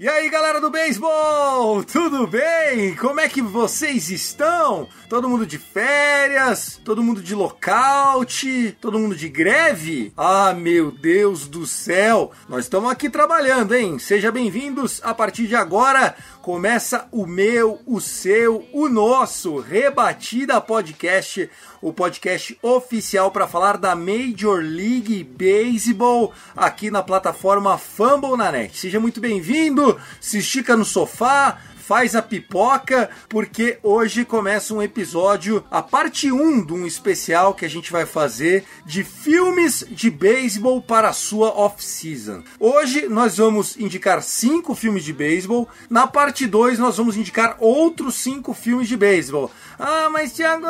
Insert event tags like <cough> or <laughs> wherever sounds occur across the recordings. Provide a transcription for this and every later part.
E aí galera do beisebol, tudo bem? Como é que vocês estão? Todo mundo de férias? Todo mundo de lockout? Todo mundo de greve? Ah, meu Deus do céu! Nós estamos aqui trabalhando, hein? Sejam bem-vindos. A partir de agora começa o meu, o seu, o nosso Rebatida Podcast, o podcast oficial para falar da Major League Baseball aqui na plataforma Fumble na Net. Seja muito bem-vindo, se estica no sofá, faz a pipoca, porque hoje começa um episódio, a parte 1 de um especial que a gente vai fazer de filmes de beisebol para a sua off-season. Hoje nós vamos indicar cinco filmes de beisebol, na parte 2 nós vamos indicar outros cinco filmes de beisebol. Ah, mas Thiago,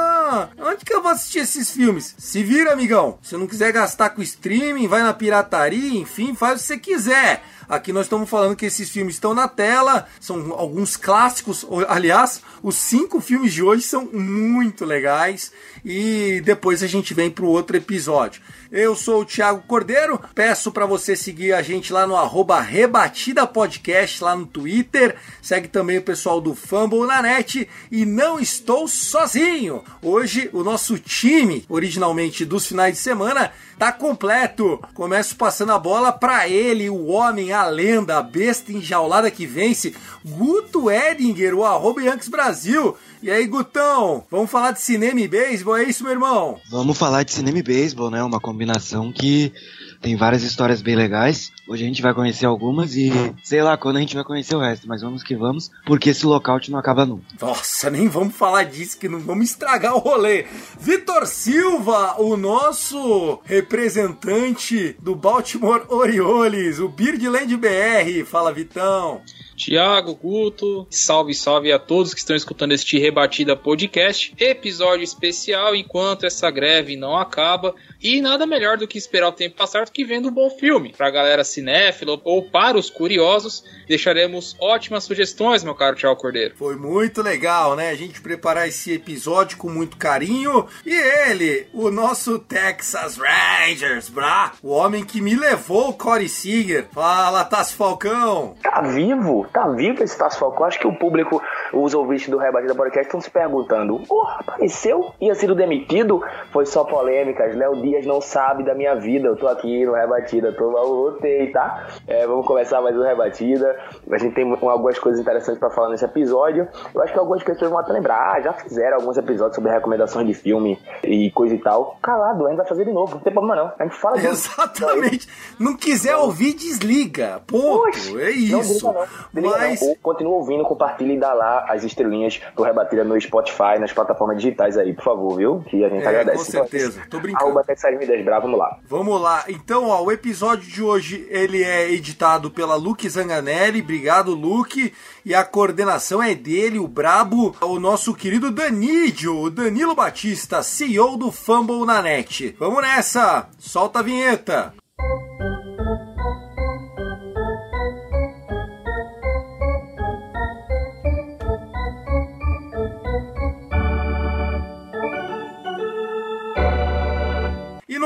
onde que eu vou assistir esses filmes? Se vira, amigão. Se não quiser gastar com streaming, vai na pirataria, enfim, faz o que você quiser. Aqui nós estamos falando que esses filmes estão na tela, são alguns clássicos. Aliás, os cinco filmes de hoje são muito legais e depois a gente vem para o outro episódio. Eu sou o Thiago Cordeiro, peço para você seguir a gente lá no arroba Rebatida Podcast, lá no Twitter. Segue também o pessoal do Fumble na net e não estou sozinho. Hoje o nosso time, originalmente dos finais de semana, tá completo. Começo passando a bola para ele, o homem, a lenda, a besta enjaulada que vence, Guto Edinger, o arroba Brasil. E aí, Gutão, vamos falar de cinema e beisebol, é isso, meu irmão? Vamos falar de cinema e beisebol, né? Uma combinação que tem várias histórias bem legais. Hoje a gente vai conhecer algumas e sei lá quando a gente vai conhecer o resto, mas vamos que vamos, porque esse lockout não acaba nunca. Nossa, nem vamos falar disso, que não vamos estragar o rolê. Vitor Silva, o nosso representante do Baltimore Orioles, o Birdland BR. Fala, Vitão. Tiago, Guto, salve, salve a todos que estão escutando este Rebatida Podcast, episódio especial enquanto essa greve não acaba e nada melhor do que esperar o tempo passar do que vendo um bom filme. Pra galera cinéfila ou para os curiosos, deixaremos ótimas sugestões, meu caro Tiago Cordeiro. Foi muito legal, né? A gente preparar esse episódio com muito carinho. E ele, o nosso Texas Rangers, brá, o homem que me levou, o Corey Seager. Fala, Tassi Falcão. Tá vivo? Tá vivo esse Tasso Falcão? Acho que o público, os ouvintes do Rebatida Podcast estão se perguntando: Porra, apareceu? Ia sido demitido? Foi só polêmicas. Léo Dias não sabe da minha vida. Eu tô aqui no Rebatida, tô voltei, tá? É, vamos começar mais um Rebatida. A gente tem algumas coisas interessantes pra falar nesse episódio. Eu acho que algumas pessoas vão até lembrar: ah, já fizeram alguns episódios sobre recomendações de filme e coisa e tal. Calado, a gente vai fazer de novo, não tem problema não. A gente fala de Exatamente. Não quiser ouvir, desliga. Ponto. Oxe, é Não isso. desliga não. Mas. Ou Continua ouvindo, compartilhe e dá lá as estrelinhas do Rebatida no Spotify, nas plataformas digitais aí, por favor, viu? Que a gente É, agradece. com certeza. Tô brincando. Arroba Texas Midas Bra, vamos lá. Vamos lá. Então, ó, o episódio de hoje ele é editado pela Luke Zanganelli. Obrigado, Luke. E a coordenação é dele, o brabo, o nosso querido Danídio, o Danilo Batista, CEO do Fumble na net. Vamos nessa. Solta a vinheta. E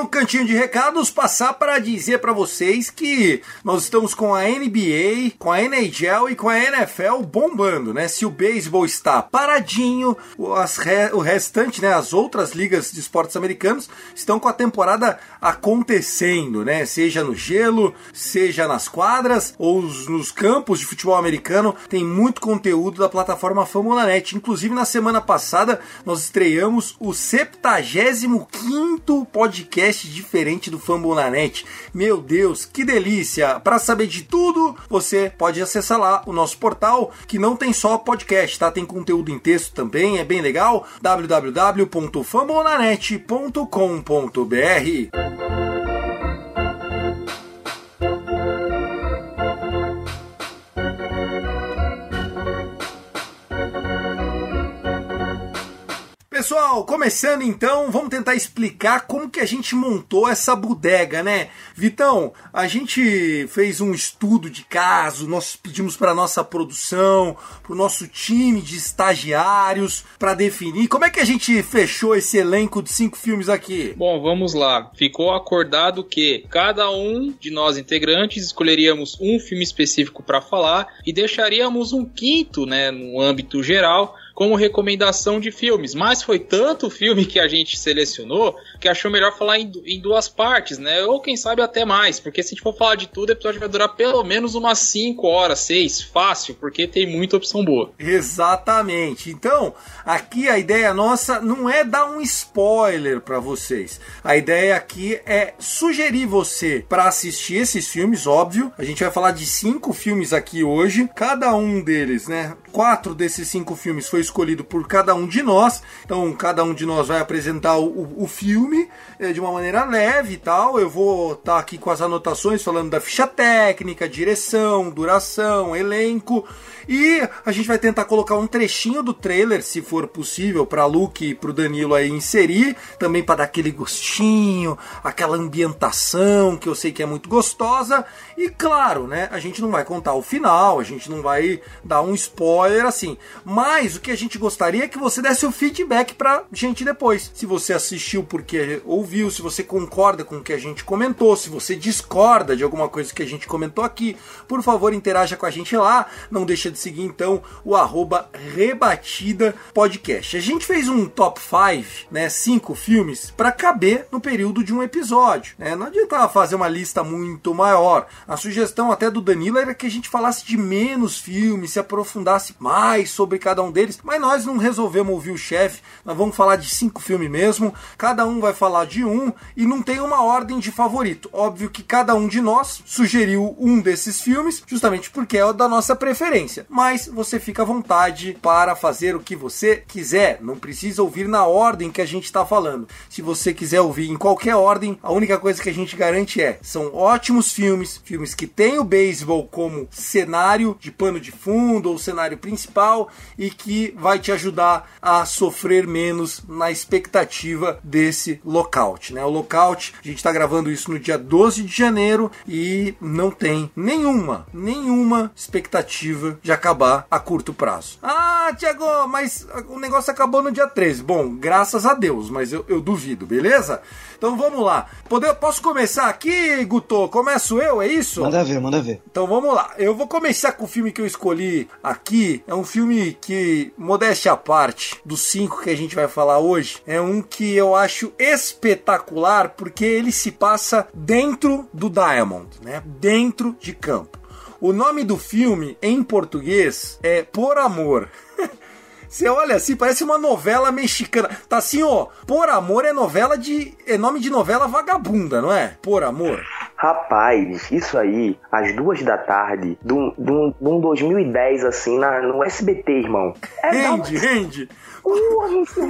no cantinho de recados, passar para dizer para vocês que nós estamos com a NBA, com a NHL e com a NFL bombando, né? Se o beisebol está paradinho, re- o restante, né? As outras ligas de esportes americanos estão com a temporada acontecendo, né? Seja no gelo, seja nas quadras ou os- nos campos de futebol americano, tem muito conteúdo da plataforma Fórmula Net. Inclusive, na semana passada, nós estreamos o 75º podcast podcast diferente do Fambonanet. Meu Deus, que delícia! Para saber de tudo, você pode acessar lá o nosso portal, que não tem só podcast, tá? Tem conteúdo em texto também, é bem legal. www.fambonanet.com.br Pessoal, começando então, vamos tentar explicar como que a gente montou essa bodega, né? Vitão, a gente fez um estudo de caso, nós pedimos para nossa produção, para o nosso time de estagiários, para definir como é que a gente fechou esse elenco de cinco filmes aqui. Bom, vamos lá. Ficou acordado que cada um de nós integrantes escolheríamos um filme específico para falar e deixaríamos um quinto, né, no âmbito geral, como recomendação de filmes. Mas foi tanto filme que a gente selecionou que achou melhor falar em, em, duas partes, né? Ou quem sabe até mais, porque se a gente for falar de tudo, o episódio vai durar pelo menos umas 5 horas, 6, fácil, porque tem muita opção boa. Exatamente. Então, aqui a ideia nossa não é dar um spoiler para vocês. A ideia aqui é sugerir você para assistir esses filmes, óbvio. A gente vai falar de cinco filmes aqui hoje, cada um deles, né? Quatro desses cinco filmes foi escolhido por cada um de nós. Então, cada um de nós vai apresentar o, o filme é, de uma maneira leve e tal. Eu vou estar tá aqui com as anotações falando da ficha técnica, direção, duração, elenco. E a gente vai tentar colocar um trechinho do trailer, se for possível, para Luke e para o Danilo aí inserir, também para dar aquele gostinho, aquela ambientação que eu sei que é muito gostosa. E claro, né, a gente não vai contar o final, a gente não vai dar um spoiler assim. Mas o que a gente gostaria é que você desse o feedback pra gente depois. Se você assistiu porque ouviu, se você concorda com o que a gente comentou, se você discorda de alguma coisa que a gente comentou aqui, por favor, interaja com a gente lá. Não deixe de seguir então o arroba Rebatida Podcast. A gente fez um top 5, né? Cinco filmes para caber no período de um episódio. Né? Não adianta fazer uma lista muito maior. A sugestão até do Danilo era que a gente falasse de menos filmes, se aprofundasse mais sobre cada um deles, mas nós não resolvemos ouvir o chefe. Nós vamos falar de cinco filmes mesmo. Cada um vai falar de um e não tem uma ordem de favorito. Óbvio que cada um de nós sugeriu um desses filmes, justamente porque é o da nossa preferência mas você fica à vontade para fazer o que você quiser. Não precisa ouvir na ordem que a gente está falando. Se você quiser ouvir em qualquer ordem, a única coisa que a gente garante é: são ótimos filmes, filmes que têm o beisebol como cenário de pano de fundo ou cenário principal e que vai te ajudar a sofrer menos na expectativa desse lockout. Né? O lockout, a gente está gravando isso no dia 12 de janeiro e não tem nenhuma, nenhuma expectativa de acabar a curto prazo. Ah, Tiago, mas o negócio acabou no dia 13. Bom, graças a Deus, mas eu, eu duvido, beleza? Então vamos lá. Poder, posso começar aqui, Guto? Começo eu, é isso? Manda ver, manda ver. Então vamos lá. Eu vou começar com o filme que eu escolhi aqui. É um filme que, modéstia à parte, dos cinco que a gente vai falar hoje, é um que eu acho espetacular porque ele se passa dentro do Diamond, né? Dentro de campo. O nome do filme em português é Por Amor. <laughs> Você olha assim, parece uma novela mexicana. Tá assim, ó. Por Amor é novela de. É nome de novela vagabunda, não é? Por Amor. Rapaz, isso aí, às duas da tarde, de um, de um, de um 2010, assim, na, no SBT, irmão. É rende, rende.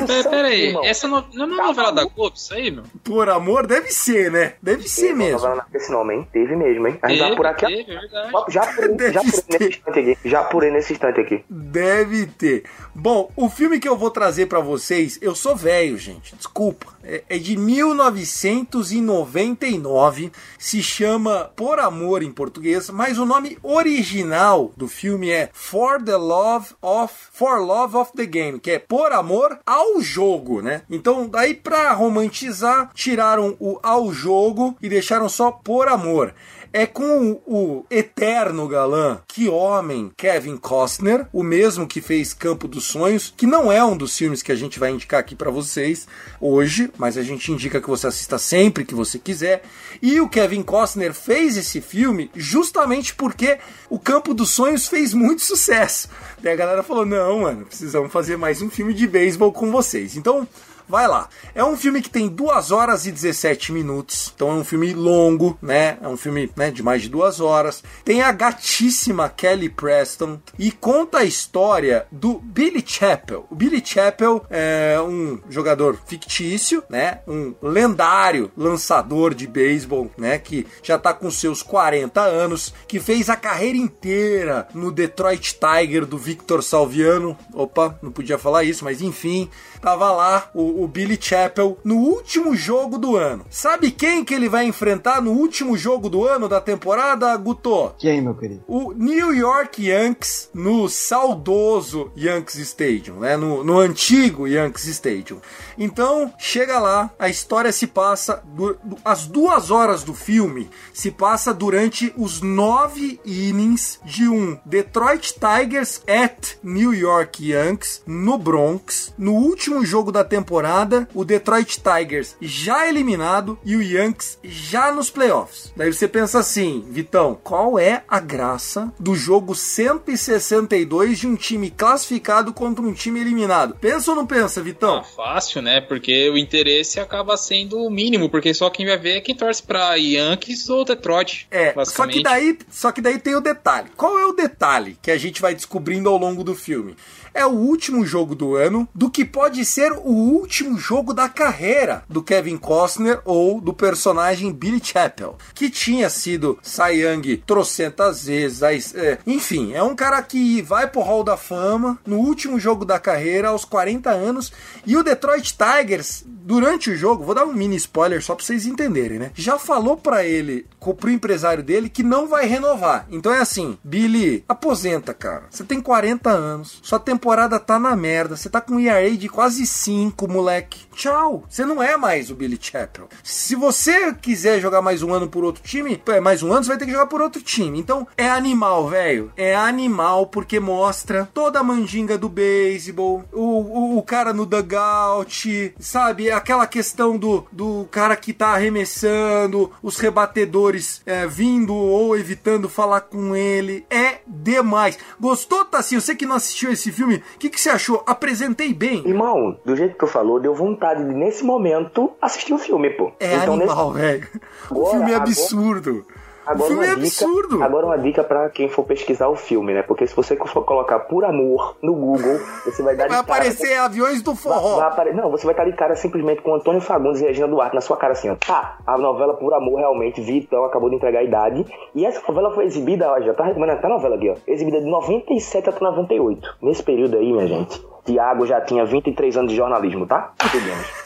Pera, pera aí, essa no, não é uma novela da Globo, isso aí, meu? Por amor, deve ser, né? Deve ser Teve mesmo. novela esse nome, hein? Teve mesmo, hein? A gente vai por aqui. teve, é verdade. Já apurei, já apurei nesse instante aqui. Já apurei nesse instante aqui. Deve ter. Bom, o filme que eu vou trazer pra vocês, eu sou velho, gente, desculpa. É, é de 1999, se chama Por Amor em português, mas o nome original do filme é For the Love of For Love of the Game, que é Por Amor ao Jogo, né? Então, daí pra romantizar, tiraram o ao jogo e deixaram só Por Amor é com o eterno galã, que homem, Kevin Costner, o mesmo que fez Campo dos Sonhos, que não é um dos filmes que a gente vai indicar aqui para vocês hoje, mas a gente indica que você assista sempre que você quiser. E o Kevin Costner fez esse filme justamente porque o Campo dos Sonhos fez muito sucesso. Daí a galera falou: "Não, mano, precisamos fazer mais um filme de beisebol com vocês". Então, vai lá. É um filme que tem 2 horas e 17 minutos, então é um filme longo, né? É um filme né, de mais de duas horas. Tem a gatíssima Kelly Preston e conta a história do Billy Chappell. O Billy Chappell é um jogador fictício, né? Um lendário lançador de beisebol, né? Que já tá com seus 40 anos, que fez a carreira inteira no Detroit Tiger do Victor Salviano. Opa, não podia falar isso, mas enfim, tava lá o, o Billy Chappell no último jogo do ano. Sabe quem que ele vai enfrentar no último jogo do ano da temporada, Guto? Quem, meu querido? O New York Yankees no saudoso Yankees Stadium, né? No, no antigo Yankees Stadium. Então, chega lá, a história se passa. Du as duas horas do filme se passa durante os nove innings de um Detroit Tigers at New York Yankees no Bronx. No último jogo da temporada, o Detroit Tigers já eliminado e o Yankees já nos playoffs. Daí você pensa assim, Vitão, qual é a graça do jogo 162 de um time classificado contra um time eliminado? Pensa ou não pensa, Vitão? Ah, fácil, né? Porque o interesse acaba sendo o mínimo, porque só quem vai ver é quem torce pra Yankees ou Detroit. É, só que daí, só que daí tem o detalhe. Qual é o detalhe que a gente vai descobrindo ao longo do filme? É o último jogo do ano do que pode ser o último jogo da carreira do Kevin Costner ou do personagem Billy Chappell, que tinha sido Cy Young trocentas vezes. É, enfim, é um cara que vai pro Hall da Fama no último jogo da carreira, aos 40 anos, e o Detroit Tigers, durante o jogo, vou dar um mini spoiler só pra vocês entenderem, né? Já falou para ele, pro empresário dele, que não vai renovar. Então é assim, Billy, aposenta, cara. Você tem 40 anos, sua temporada tá na merda, você tá com um ERA de quase 5, moleque. Tchau. Você não é mais o Billy Chappell. Se você quiser jogar mais um ano por outro time, é mais um ano, você vai ter que jogar por outro time. Então é animal, velho. É animal porque mostra toda a mandinga do beisebol, o, o, o cara no dugout, sabe? Aquela questão do, do cara que tá arremessando, os rebatedores é, vindo ou evitando falar com ele. É demais. Gostou, Tassi? Você que não assistiu esse filme, o que, que você achou? Apresentei bem. Irmão, do jeito que tu falou, deu vontade de, nesse momento, assistir o filme, pô. É então, animal, nesse... velho. O filme é absurdo. Agora o filme é dica, absurdo. Agora uma dica para quem for pesquisar o filme, né? Porque se você for colocar por amor no Google, você vai dar Vai aparecer cara, aviões do forró. Vai, vai apare... Não, você vai estar de cara simplesmente com Antônio Fagundes e Regina Duarte na sua cara assim, ó. Tá, a novela Por Amor realmente, Vitão acabou de entregar a idade. E essa novela foi exibida, ó, já tá recomendando até a novela aqui, ó. Exibida de 97 até 98. Nesse período aí, minha gente, Tiago já tinha 23 anos de jornalismo, tá? Entendemos.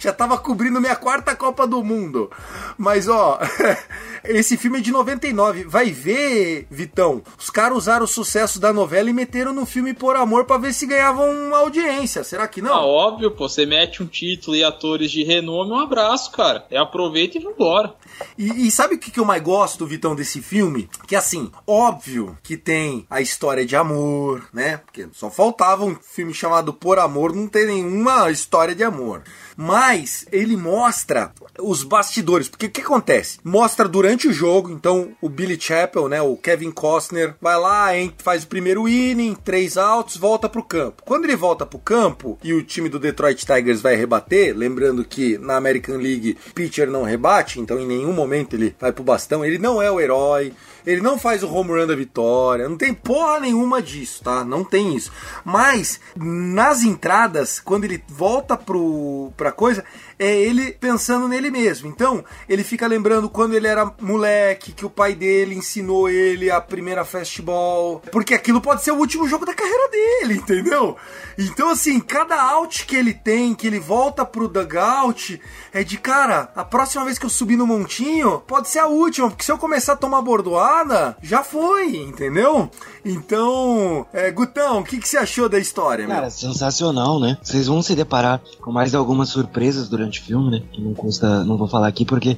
Já tava cobrindo minha quarta Copa do Mundo. Mas, ó, <laughs> esse filme é de 99. Vai ver, Vitão. Os caras usaram o sucesso da novela e meteram no filme Por Amor para ver se ganhavam uma audiência. Será que não? Ah, óbvio, pô. Você mete um título e atores de renome, um abraço, cara. É aproveita e vambora. E, e sabe o que, que eu mais gosto, Vitão, desse filme? Que assim, óbvio que tem a história de amor, né? Porque só faltava um filme chamado Por Amor não ter nenhuma história de amor. Mas ele mostra os bastidores, porque o que acontece? Mostra durante o jogo, então o Billy Chappell, né, o Kevin Costner, vai lá, faz o primeiro inning, três outs, volta pro campo. Quando ele volta pro campo e o time do Detroit Tigers vai rebater, lembrando que na American League pitcher não rebate, então em nenhum momento ele vai pro bastão, ele não é o herói, ele não faz o home run da vitória, não tem porra nenhuma disso, tá? Não tem isso. Mas nas entradas, quando ele volta pro pra coisa, é ele pensando nele mesmo. Então, ele fica lembrando quando ele era moleque, que o pai dele ensinou ele a primeira fastball, porque aquilo pode ser o último jogo da carreira dele, entendeu? Então, assim, cada out que ele tem, que ele volta pro dugout, é de cara, a próxima vez que eu subir no montinho, pode ser a última, porque se eu começar a tomar bordoada, já foi, entendeu? Então, é, Gutão, o que, que você achou da história, Cara, meu? sensacional, né? Vocês vão se deparar com mais algumas surpresas durante o filme, né? Que não custa, não vou falar aqui porque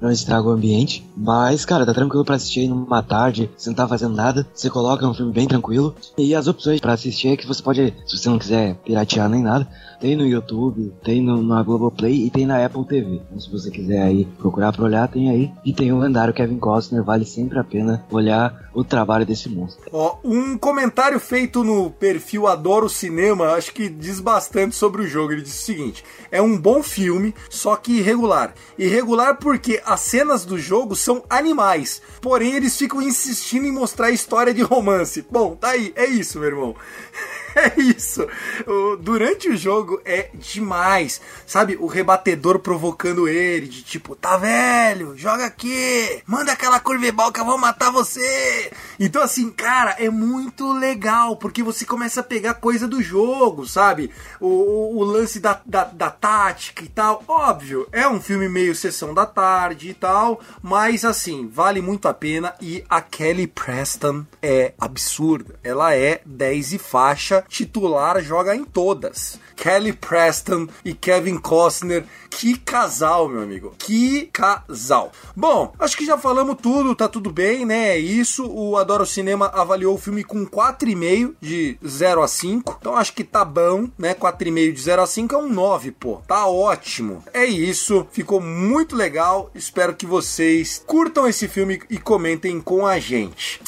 não estraga o ambiente. Mas, cara, tá tranquilo pra assistir numa tarde, você não tá fazendo nada. Você coloca um filme bem tranquilo. E as opções para assistir é que você pode, se você não quiser piratear nem nada, tem no YouTube, tem no, na Globoplay e tem na Apple TV. Então, se você quiser aí procurar pra olhar, tem aí. E tem o lendário Kevin Costner, vale sempre a pena olhar o trabalho desse monstro. Ó, um comentário feito no perfil Adoro Cinema, acho que diz bastante sobre o jogo. Ele diz o seguinte: é um bom filme, só que irregular. Irregular porque as cenas do jogo são animais, porém eles ficam insistindo em mostrar a história de romance. Bom, tá aí, é isso, meu irmão. <laughs> <laughs> É isso. O- durante o jogo é demais. Sabe, o rebatedor provocando ele, de tipo, tá velho, joga aqui, manda aquela curveball que eu vou matar você. Então, assim, cara, é muito legal, porque você começa a pegar coisa do jogo, sabe? O, o- o lance da, da, da tática e tal. Óbvio, é um filme meio sessão da tarde e tal, mas assim, vale muito a pena. E a Kelly Preston é absurda. Ela é 10 e faixa, titular, joga em todas. Kelly Preston e Kevin Costner, que casal, meu amigo. Que casal. Bom, acho que já falamos tudo, tá tudo bem, né? É isso. O Adoro Cinema avaliou o filme com 4,5 de 0 a 5. Então acho que tá bom, né? 4,5 de 0 a 5 é um 9, pô. Tá ótimo. É isso. Ficou muito legal. Espero que vocês curtam esse filme e comentem com a gente.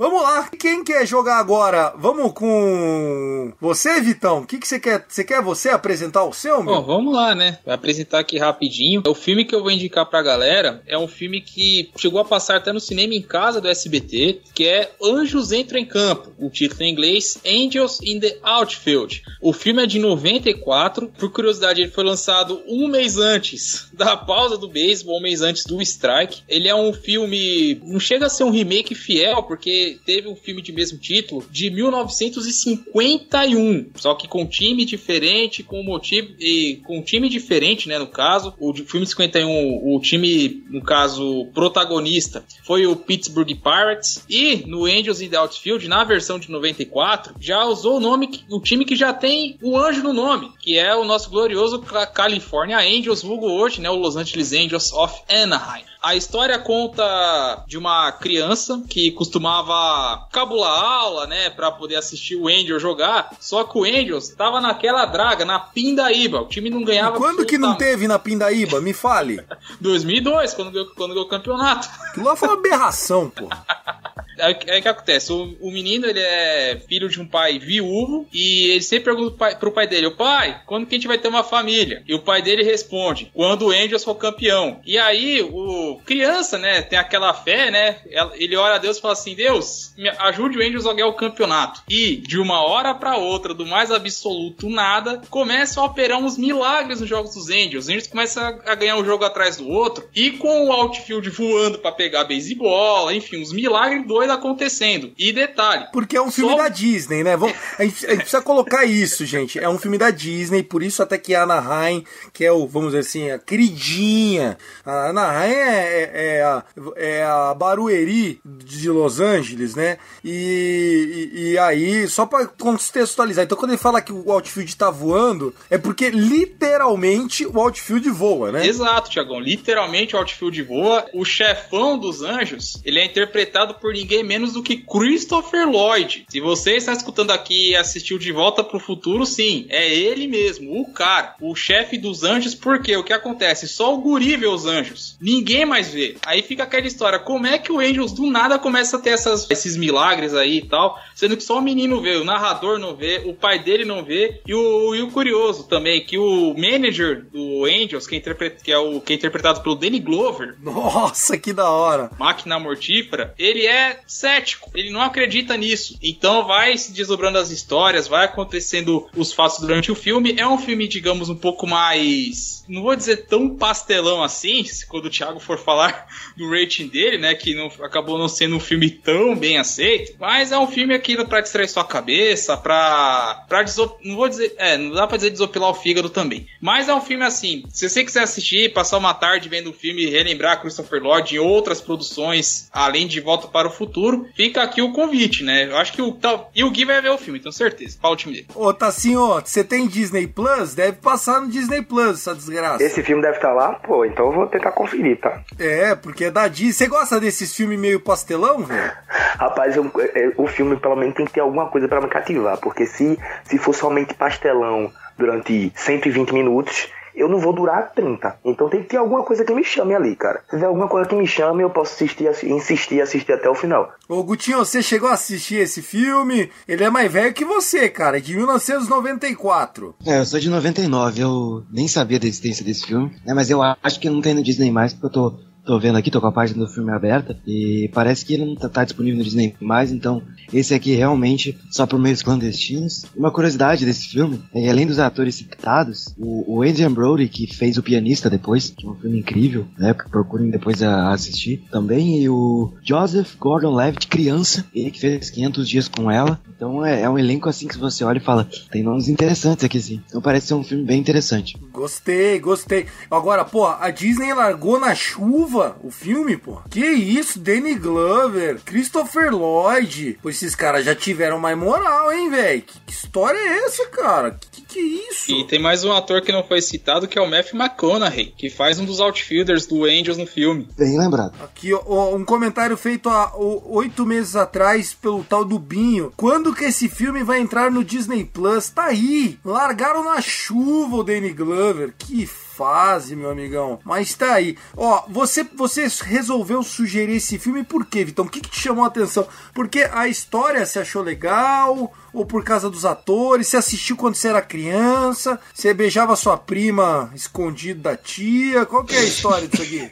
Vamos lá, quem quer jogar agora? Vamos com você, Vitão. O que, que você quer? Você quer você apresentar o seu, meu? Bom, vamos lá, né? Vou apresentar aqui rapidinho. O filme que eu vou indicar pra galera é um filme que chegou a passar até no cinema em casa do SBT, que é Anjos Entram em Campo. O título em inglês, Angels in the Outfield. O filme é de 94. Por curiosidade, ele foi lançado um mês antes da pausa do beisebol, um mês antes do strike. Ele é um filme... Não chega a ser um remake fiel, porque teve um filme de mesmo título de 1951. Só que com time diferente, com motivo... E com time diferente, né, no caso. O de- filme de 51, o time, no caso, protagonista foi o Pittsburgh Pirates. E no Angels in the Outfield, na versão de 94, já usou o nome, o time que já tem o anjo no nome, que é o nosso glorioso Ca- California Angels, vulgo hoje, né, o Los Angeles Angels of Anaheim. A história conta de uma criança que costumava cabular aula, né, pra poder assistir o Angels jogar. Só que o Angels tava naquela draga, na pindaíba. O time não ganhava. Quando que não teve na Pindaíba? Me fale. <laughs> 2002, quando ganhou, quando ganhou o campeonato. Lá foi uma aberração, pô. <laughs> Aí o que acontece? O, o menino ele é filho de um pai viúvo e ele sempre pergunta pro pai, pro pai dele: "Ô pai, quando que a gente vai ter uma família? E o pai dele responde: quando o Angels for campeão. E aí o criança, né, tem aquela fé, né? Ele ora a Deus e fala assim: Deus, me ajude o Angels a ganhar o campeonato. E de uma hora pra outra, do mais absoluto nada, começam a operar uns milagres nos jogos dos Angels. Os Angels começam a a ganhar um jogo atrás do outro e com o outfield voando pra pegar beisebol, enfim, uns milagres doidos acontecendo. E detalhe, Porque é um filme Só- da Disney, né? Vamos, a, gente, a gente precisa colocar isso, gente. É um filme da Disney, por isso até que a Anaheim, que é o, vamos dizer assim, a queridinha. A Anaheim é, é, é a, é a Barueri de Los Angeles, né? E, e, e aí, só pra contextualizar, então quando ele fala que o outfield tá voando, é porque literalmente o outfield voa, né? Exato, Tiagão. Literalmente o outfield voa. O chefão dos anjos, ele é interpretado por ninguém menos do que Christopher Lloyd. Se você está escutando aqui e assistiu De Volta pro Futuro, sim, é ele mesmo, o cara, o chefe dos anjos, porque o que acontece? Só o guri vê os anjos. Ninguém mais vê. Aí fica aquela história, como é que o Angels do nada começa a ter essas, esses milagres aí e tal, sendo que só o menino vê, o narrador não vê, o pai dele não vê, e o, e o curioso também, que o manager do Angels, que é, interpre- que é o, que é interpretado pelo Danny Glover, Nossa, que da hora. máquina mortífera, ele é cético, ele não acredita nisso. Então vai se desdobrando as histórias, vai acontecendo os fatos durante o filme. É um filme, digamos, um pouco mais. Não vou dizer tão pastelão assim, quando o Thiago for falar <laughs> do rating dele, né? Que não, acabou não sendo um filme tão bem aceito. Mas é um filme aquilo pra distrair sua cabeça, pra. pra deso- Não vou dizer. É, não dá pra dizer desopilar o fígado também. Mas é um filme assim. Se você quiser assistir, passar uma tarde vendo o filme e relembrar Christopher Lloyd em outras produções, além de Volta para o Futuro, fica aqui o convite, né? Eu acho que o. tal- E o Gui vai ver o filme, tenho certeza. Qual o time dele? Ô, Tassinho, você tem Disney Plus? Deve passar no Disney Plus, essa desgraça. Esse filme deve estar lá? Pô, então eu vou tentar conferir, tá? É, porque é da Disney. Você gosta desses filmes meio pastelão, velho? <laughs> Rapaz, eu- é, o filme pelo menos tem que ter alguma coisa pra me cativar, porque se, se for somente pastelão, durante 120 minutos, eu não vou durar 30. Então tem que ter alguma coisa que me chame ali, cara. Se tiver alguma coisa que me chame, eu posso assistir, assi- insistir, assistir até o final. Ô, Gutinho, você chegou a assistir esse filme? Ele é mais velho que você, cara, é de 1994. É, eu sou de 99, eu nem sabia da existência desse filme, né? Mas eu acho que não tem no Disney mais, porque eu tô, tô vendo aqui, tô com a página do filme aberta, e parece que ele não tá, tá disponível no Disney mais, então esse aqui realmente só por meios clandestinos. Uma curiosidade desse filme é que além dos atores citados, o, o Adrian Brody, que fez o pianista depois, que é um filme incrível, né? Procurem depois a, a assistir. Também e o Joseph Gordon-Levitt, criança, ele que fez 500 dias com ela. Então é, é um elenco assim que você olha e fala, tem nomes interessantes aqui sim. Então parece ser um filme bem interessante. Gostei, gostei. Agora, pô, a Disney largou na chuva o filme, pô. Que isso, Danny Glover, Christopher Lloyd. Pô, esses caras já tiveram mais moral, hein, velho? Que, que história é essa, cara? Que que, é isso? E tem mais um ator que não foi citado, que é o Matthew McConaughey, que faz um dos outfielders do Angels no filme. Bem lembrado. Aqui, ó, um comentário feito há oito meses atrás pelo tal do Binho. Quando que esse filme vai entrar no Disney Plus? Tá aí. Largaram na chuva o Danny Glover. Que fase, meu amigão. Mas tá aí. Ó, você, você resolveu sugerir esse filme por quê, Vitão? O que, que te chamou a atenção? Porque a história você achou legal? Ou por causa dos atores? Você assistiu quando você era criança? Você beijava sua prima escondido da tia? Qual que é a história disso aqui?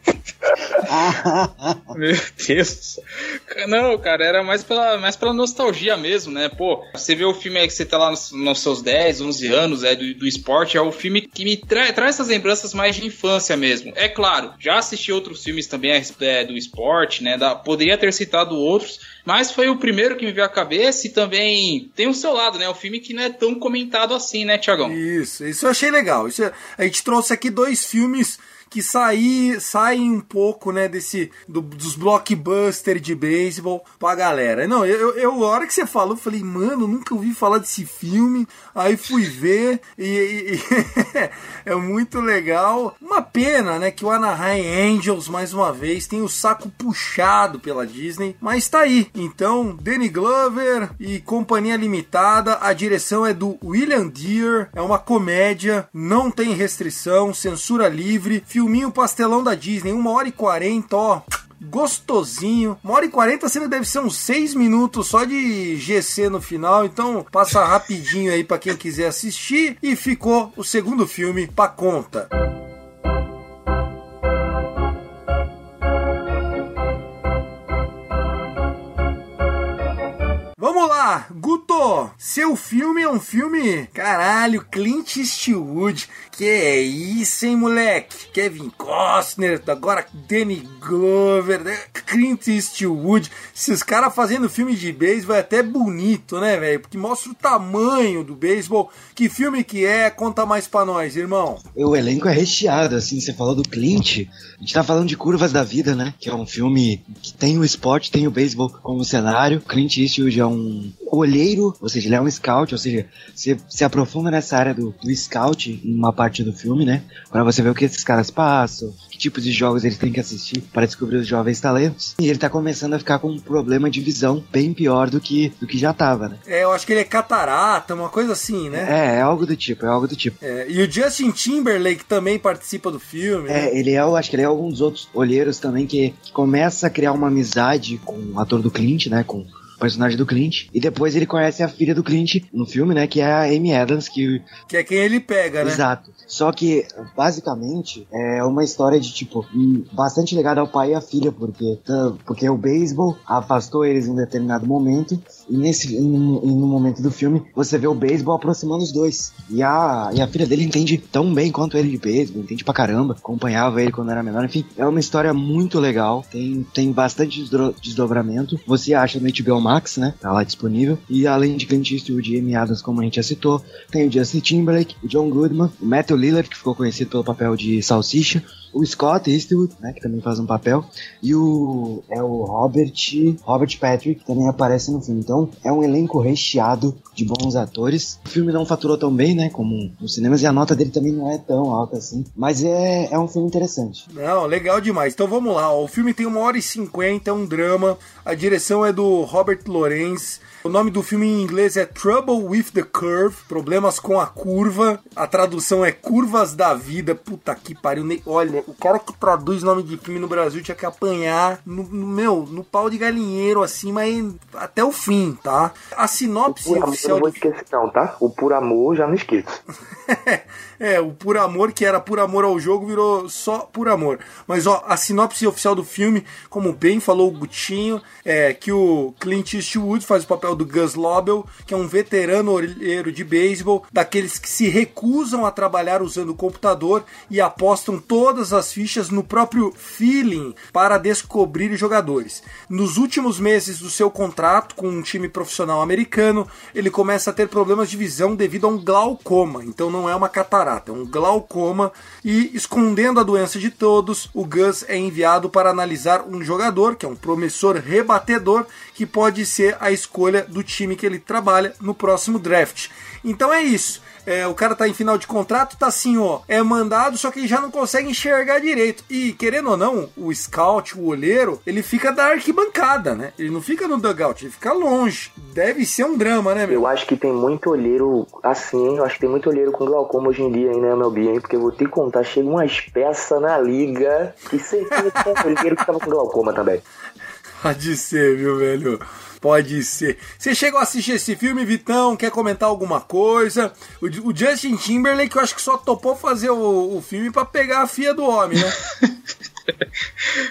<laughs> Meu Deus. Não, cara, era mais pela, mais pela nostalgia mesmo, né? Pô, você vê o filme aí que você tá lá nos, nos seus 10, 11 anos, é, do, do esporte, é o filme que me tra traz essas lembranças mais de infância mesmo. É claro, já assisti outros filmes também é, do esporte, né? Da, poderia ter citado outros, mas foi o primeiro que me veio à cabeça e também tem o seu lado, né? O filme que não é tão comentado assim, né, Tiagão? Isso, isso eu achei legal. Isso, a gente trouxe aqui dois filmes que saí, saem um pouco, né, desse do, dos blockbusters de beisebol pra galera. Não, eu, eu, a hora que você falou, eu falei, mano, nunca ouvi falar desse filme. Aí fui ver e, e, e <laughs> é muito legal. Uma pena, né, que o Anaheim Angels mais uma vez tem o saco puxado pela Disney, mas tá aí. Então, Danny Glover e Companhia Limitada, a direção é do William Deere, é uma comédia, não tem restrição, censura livre filminho pastelão da Disney, 1 hora e 40, ó. Gostosinho. Uma hora e 40 sendo deve ser uns 6 minutos só de GC no final. Então passa rapidinho aí para quem quiser assistir. E ficou o segundo filme pra conta. Vamos lá, Guto! Seu filme é um filme. Caralho, Clint Eastwood. Que é isso, hein, moleque? Kevin Costner, agora Danny Glover, né? Clint Eastwood. Esses caras fazendo filme de beisebol é até bonito, né, velho? Porque mostra o tamanho do beisebol. Que filme que é? Conta mais pra nós, irmão. O elenco é recheado, assim, você falou do Clint. A gente tá falando de Curvas da Vida, né? Que é um filme que tem o esporte, tem o beisebol como cenário. Clint Eastwood é um olheiro, ou seja, ele é um scout, ou seja, você se aprofunda nessa área do, do scout em uma parte do filme, né? Pra você ver o que esses caras passam, que tipos de jogos eles têm que assistir para descobrir os jovens talentos. E ele tá começando a ficar com um problema de visão bem pior do que, do que já tava, né? É, eu acho que ele é catarata, uma coisa assim, né? É, é algo do tipo, é algo do tipo. É, e o Justin Timberlake também participa do filme. né? É, ele é, eu acho que ele é dos outros olheiros também que, começa a criar uma amizade com o ator do Clint, né? Com personagem do Clint. E depois ele conhece a filha do Clint no filme, né? Que é a Amy Adams, que. Que é quem ele pega, né? Exato. Só que, basicamente, é uma história de, tipo, bastante ligada ao pai e à filha, porque, tá, porque o beisebol afastou eles em um determinado momento, e nesse no, momento do filme, você vê o beisebol aproximando os dois. E a, e a filha dele entende tão bem quanto ele de beisebol, entende pra caramba, acompanhava ele quando era menor, enfim, é uma história muito legal, tem, tem bastante desdobramento, você acha no HBO Max, né, tá lá disponível, e além de Clint Eastwood e Amy Adams, como a gente já citou, tem o Justin Timberlake, o John Goodman, o Matthew Lillard, que ficou conhecido pelo papel de Salsicha, o Scott Eastwood, né, que também faz um papel, e o é o Robert Robert Patrick que também aparece no filme. Então é um elenco recheado de bons atores. O filme não faturou tão bem, né, como nos cinemas e a nota dele também não é tão alta assim, mas é, é um filme interessante. Não, legal demais. Então vamos lá. O filme tem uma hora e cinquenta, é um drama. A direção é do Robert Lorenz. O nome do filme em inglês é Trouble with the Curve, problemas com a curva. A tradução é Curvas da Vida. Puta que pariu. Olha, o cara que traduz nome de filme no Brasil tinha que apanhar no, no meu, no pau de galinheiro assim, mas até o fim, tá? A sinopse o oficial não vou esquecer não, tá? O Por Amor já não esqueço. <laughs> é, o Por Amor, que era Por Amor ao Jogo, virou só Por Amor. Mas ó, a sinopse oficial do filme, como bem falou o Gutinho, é que o Clint Eastwood faz o papel do Gus Lobel, que é um veterano olheiro de beisebol, daqueles que se recusam a trabalhar usando o computador e apostam todas as fichas no próprio feeling para descobrir jogadores. Nos últimos meses do seu contrato com um time profissional americano, ele começa a ter problemas de visão devido a um glaucoma. Então não é uma catarata, é um glaucoma. E escondendo a doença de todos, o Gus é enviado para analisar um jogador, que é um promissor rebatedor, que pode ser a escolha do time que ele trabalha no próximo draft. Então é isso. É, o cara tá em final de contrato, tá assim, ó, é mandado, só que ele já não consegue enxergar direito. E, querendo ou não, o scout, o olheiro, ele fica da arquibancada, né? Ele não fica no dugout, ele fica longe. Deve ser um drama, né, meu? Eu acho que tem muito olheiro assim, eu acho que tem muito olheiro com glaucoma hoje em dia aí, né, meu bem? Porque eu vou te contar, chega umas peças na liga que certeza que tem olheiro que tava com glaucoma também. Pode ser, viu, velho? Pode ser. Você chegou a assistir esse filme, Vitão? Quer comentar alguma coisa? O, o Justin Timberlake, eu acho que só topou fazer o, o filme para pegar a filha do homem, né? <laughs>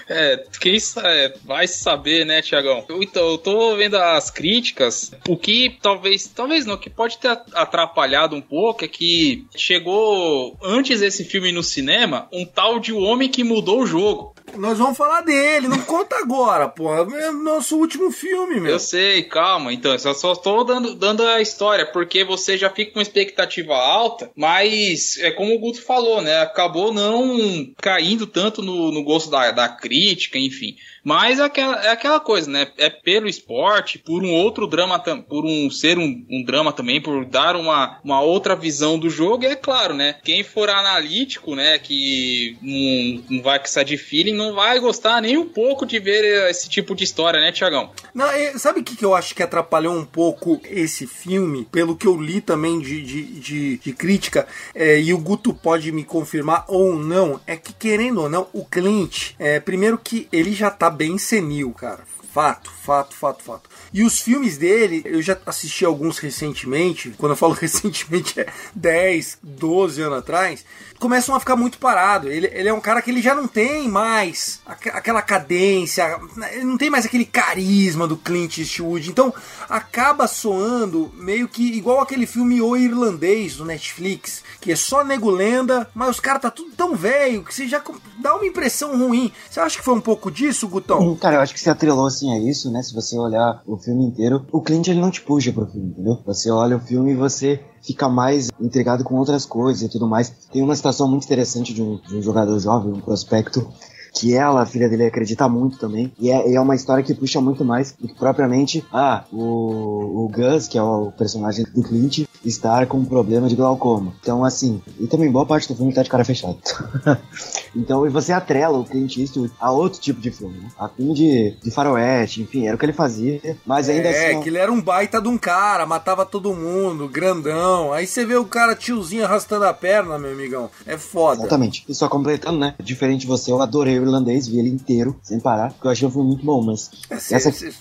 É, quem é, vai saber, né, Tiagão? Então, eu tô vendo as críticas. O que talvez, talvez não, que pode ter atrapalhado um pouco é que chegou antes desse filme no cinema um tal de O Homem que Mudou o Jogo. Nós vamos falar dele, não conta agora, pô. É nosso último filme, meu. Eu sei, calma. Então, eu só estou dando, dando a história, porque você já fica com expectativa alta, mas é como o Guto falou, né? Acabou não caindo tanto no, no gosto da, da crítica, enfim. Mas é aquela, é aquela coisa, né? É pelo esporte, por um outro drama, por um ser um, um drama também, por dar uma, uma outra visão do jogo. É claro, né? Quem for analítico, né? Que não, não vai precisar de feeling, não vai gostar nem um pouco de ver esse tipo de história, né, Tiagão? Não, sabe o que, que eu acho que atrapalhou um pouco esse filme? Pelo que eu li também de, de, de, de crítica, é, e o Guto pode me confirmar ou não, é que querendo ou não, o Clint, é, primeiro que ele já tá bem senil, cara. Fato, fato, fato, fato. E os filmes dele, eu já assisti alguns recentemente. Quando eu falo <laughs> recentemente, é 10, 12 anos atrás começam a ficar muito parado. Ele, ele é um cara que ele já não tem mais aquela cadência, ele não tem mais aquele carisma do Clint Eastwood. Então acaba soando meio que igual aquele filme O Irlandês do Netflix, que é só nego lenda, mas os caras tá tudo tão velho que você já dá uma impressão ruim. Você acha que foi um pouco disso, Gutão? Hum, cara, eu acho que se atrelou assim a isso, né? Se você olhar o filme inteiro, o Clint ele não te puxa pro filme, entendeu? Você olha o filme e você fica mais intrigado com outras coisas e tudo mais. Tem uma situação muito interessante de um, de um jogador jovem, um prospecto, que ela, a filha dele, acredita muito também. E é, é, uma história que puxa muito mais do que propriamente, ah, o, o Gus, que é o personagem do Clint, estar com um problema de glaucoma. Então, assim, e também boa parte do filme tá de cara fechado. <laughs> então, e você atrela o Clint Eastwood a outro tipo de filme, né? A filme de, de faroeste, enfim, era o que ele fazia, mas ainda é, assim... É, que ele era um baita de um cara, matava todo mundo, grandão. Aí você vê o cara tiozinho arrastando a perna, meu amigão. É foda. Exatamente. E só completando, né? Diferente de você, eu adorei irlandês, vi ele inteiro, sem parar, porque eu achei o filme muito bom, mas... É, essa... Cê,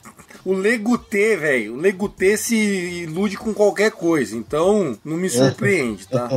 o Legutê, velho, o Legutê se ilude com qualquer coisa, então não me surpreende, tá?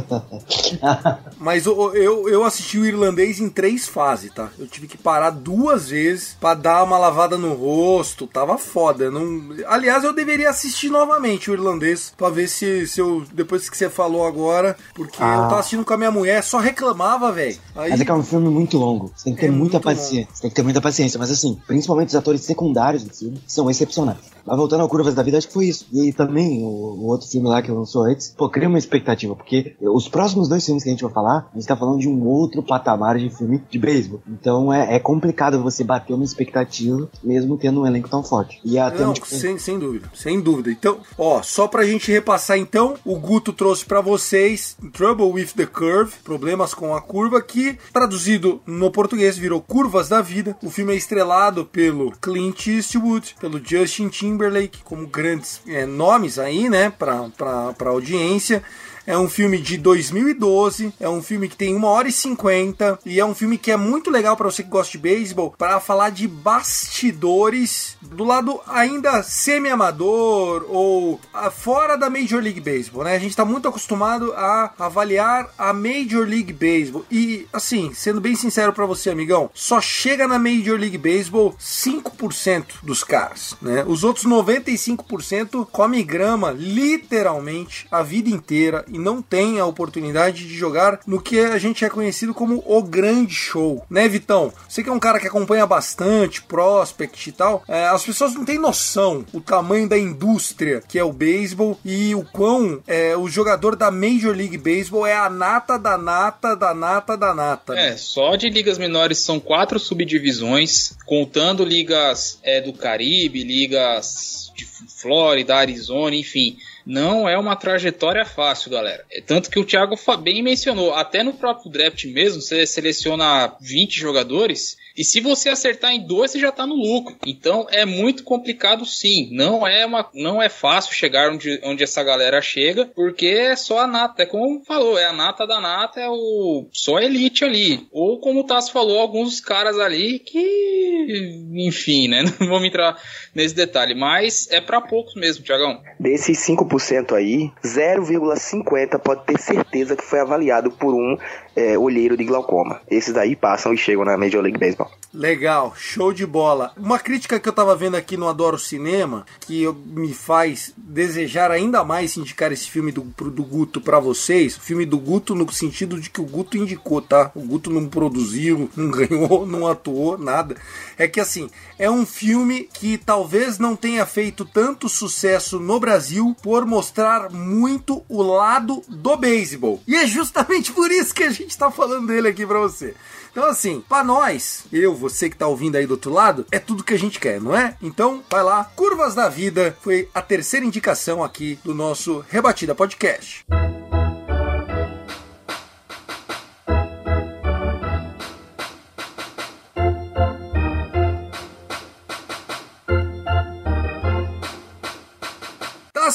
<laughs> Mas eu, eu, eu, assisti o irlandês em três fases, tá? Eu tive que parar duas vezes para dar uma lavada no rosto, tava foda. Não... Aliás, eu deveria assistir novamente o irlandês para ver se, se eu, depois que você falou agora, porque ah. eu tava assistindo com a minha mulher, só reclamava, velho. Aí... Mas é que é um filme muito longo, você tem que ter é muita paciência, longo. você tem que ter muita paciência, mas assim, principalmente os atores secundários do filme são excepcionais Mas voltando ao Curvas da Vida, acho que foi isso. E também o, o, outro filme lá que lançou antes, pô, cria uma expectativa, porque os próximos dois filmes que a gente vai falar, a gente tá falando de um outro patamar de filme de beisebol. Então é, é complicado você bater uma expectativa, mesmo tendo um elenco tão forte. E até Não, sem, sem dúvida, sem dúvida. Então, ó, só pra gente repassar então, o Guto trouxe para vocês Trouble with the Curve, problemas com a curva, que traduzido no português virou Curvas da Vida. O filme é estrelado pelo Clint Eastwood, pelo Justin Timberlake, Timberlake como grandes é, nomes aí, né, para a audiência. É um filme de 2012, é um filme que tem 1 hora e 50 e é um filme que é muito legal para você que gosta de beisebol, para falar de bastidores do lado ainda semi-amador ou fora da Major League Baseball, né? A gente tá muito acostumado a avaliar a Major League Baseball e assim, sendo bem sincero para você, amigão, só chega na Major League Baseball 5% dos caras, né? Os outros 95% come grama literalmente a vida inteira e não tem a oportunidade de jogar no que a gente é conhecido como o grande show, né, Vitão? Você que é um cara que acompanha bastante prospect e tal, é, as pessoas não têm noção o tamanho da indústria que é o beisebol e o quão é, o jogador da Major League Baseball é a nata da nata da nata da nata. É, só de ligas menores são quatro subdivisões, contando ligas é, do Caribe, ligas de Flórida, Arizona, enfim não é uma trajetória fácil, galera. É tanto que o Thiago bem mencionou, até no próprio draft mesmo, você seleciona 20 jogadores e se você acertar em dois, você já está no lucro. Então é muito complicado sim. Não é uma, não é fácil chegar onde, onde essa galera chega, porque é só a nata. É como falou, é a nata da nata, é o só a elite ali. Ou como o Tassi falou, alguns caras ali que, enfim, né? <laughs> Não vamos entrar nesse detalhe, mas é para poucos mesmo, Tiagão. Desses 5% aí, 0,50 pode ter certeza que foi avaliado por um é, olheiro de glaucoma. Esses daí passam e chegam na Major League Baseball. Legal, show de bola. Uma crítica que eu tava vendo aqui no Adoro Cinema, que me faz desejar ainda mais indicar esse filme do, do Guto para vocês. Filme do Guto no sentido de que o Guto indicou, tá? O Guto não produziu, <laughs> não ganhou, não atuou, nada. É que assim, é um filme que talvez não tenha feito tanto sucesso no Brasil por mostrar muito o lado do beisebol. E é justamente por isso que a gente tá falando dele aqui para você. Então, assim, para nós, eu, você que tá ouvindo aí do outro lado, é tudo que a gente quer, não é? Então, vai lá. Curvas da Vida foi a terceira indicação aqui do nosso Rebatida Podcast.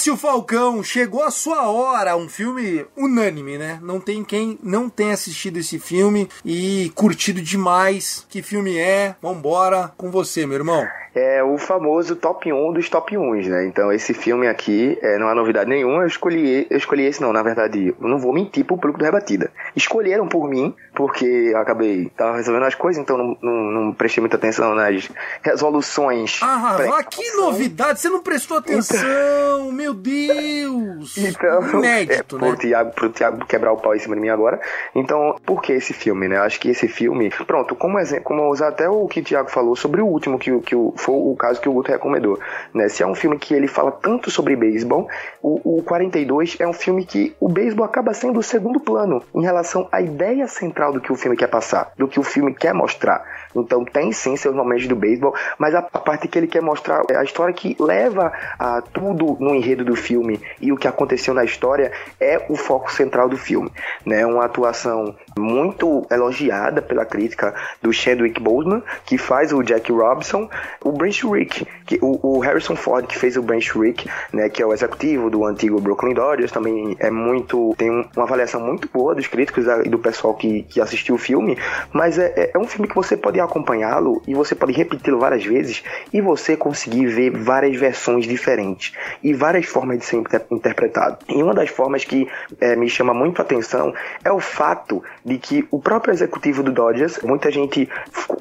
Cássio Falcão, chegou a sua hora, um filme unânime, né? Não tem quem não tenha assistido esse filme e curtido demais. Que filme é? Vambora com você, meu irmão é o famoso top 1 dos top 1, né? Então esse filme aqui é, não há novidade nenhuma, eu escolhi, eu escolhi esse não, na verdade, eu não vou mentir pro público do Rebatida. Escolheram por mim, porque eu acabei, tava resolvendo as coisas, então não, não, não prestei muita atenção nas resoluções. Ah, que novidade, você não prestou atenção, então... meu Deus! Então, Inédito, é, né? Pro Thiago, pro Thiago quebrar o pau em cima de mim agora. Então, por que esse filme, né? Acho que esse filme, pronto, como exemplo, como usar até o que o Thiago falou sobre o último que, que o foi o caso que o Guto recomendou. Né? Se é um filme que ele fala tanto sobre beisebol, o, o 42 é um filme que o beisebol acaba sendo o segundo plano em relação à ideia central do que o filme quer passar, do que o filme quer mostrar. Então tem sim seus momentos do beisebol, mas a, parte que ele quer mostrar é a história que leva a tudo no enredo do filme e o que aconteceu na história é o foco central do filme. Né? Uma atuação muito elogiada pela crítica do Chadwick Boseman, que faz o Jack Robinson, o Branch Rick, que, o, o, Harrison Ford, que fez o Branch Rick, né, que é o executivo do antigo Brooklyn Dodgers, também é muito. tem uma avaliação muito boa dos críticos e do pessoal que, que assistiu o filme, mas é, é, é um filme que você pode acompanhá-lo e você pode repeti-lo várias vezes e você conseguir ver várias versões diferentes e várias formas de ser inter interpretado. E uma das formas que é, me chama muito a atenção é o fato de que o próprio executivo do Dodgers, muita gente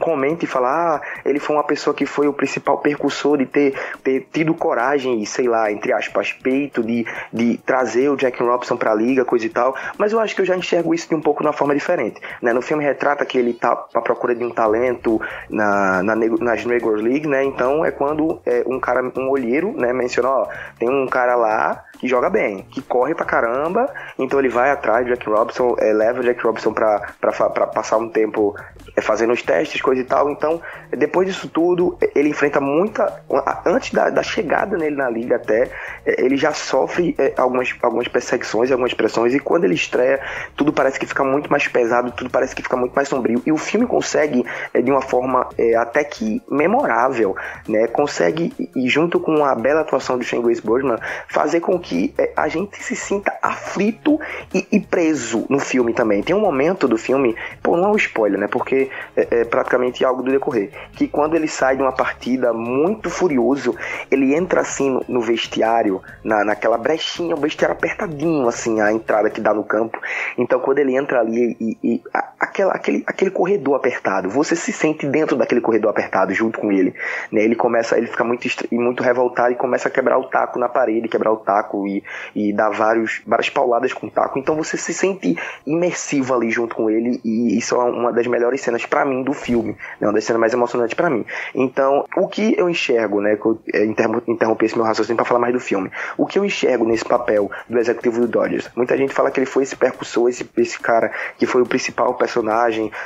comenta e fala, ah, ele foi uma pessoa que foi o principal percursor de ter, ter tido coragem e, sei lá, entre aspas, peito de, de trazer o Jack Robinson pra liga, coisa e tal, mas eu acho que eu já enxergo isso de um pouco de uma forma diferente, né? No filme retrata que ele tá à procura de um talento na, na, nas Negro League, né? Então é quando é, um cara, um olheiro, né, menciona, ó, tem um cara lá que joga bem, que corre pra caramba, então ele vai atrás do Jack Robinson, é, leva o Jack Robinson pra, pra, pra passar um tempo é, fazendo os testes, coisa e tal. Então, depois disso tudo, ele enfrenta muita. Antes da, da chegada nele na liga, até, ele já sofre algumas, algumas perseguições, algumas pressões, e quando ele estreia, tudo parece que fica muito mais pesado, tudo parece que fica muito mais sombrio. E o filme consegue, de uma forma é, até que memorável, né? Consegue, e junto com a bela atuação do Shane Grace fazer com que é, a gente se sinta aflito e, e preso no filme também. Tem um momento do filme, pô, não é um spoiler, né? Porque é, é, praticamente algo do decorrer. Que quando ele sai de uma partida muito furioso, ele entra assim no, no vestiário, na, naquela brechinha, o vestiário apertadinho, assim, a entrada que dá no campo. Então quando ele entra ali e, e a, aquela, aquele, aquele corredor apertado, você se sente dentro daquele corredor apertado junto com ele. Né? Ele começa, ele fica muito, muito revoltado e começa a quebrar o taco na parede, quebrar o taco e, e dar vários, várias pauladas com o taco. Então você se sente imersivo ali junto com ele e isso é uma das melhores cenas para mim do filme, né, uma das cenas mais emocionantes para mim. Então, o que eu enxergo, né, que eu é, interrompi esse meu raciocínio para falar mais do filme. O que eu enxergo nesse papel do executivo do Dodgers? Muita gente fala que ele foi esse percussor, esse, esse cara que foi o principal personagem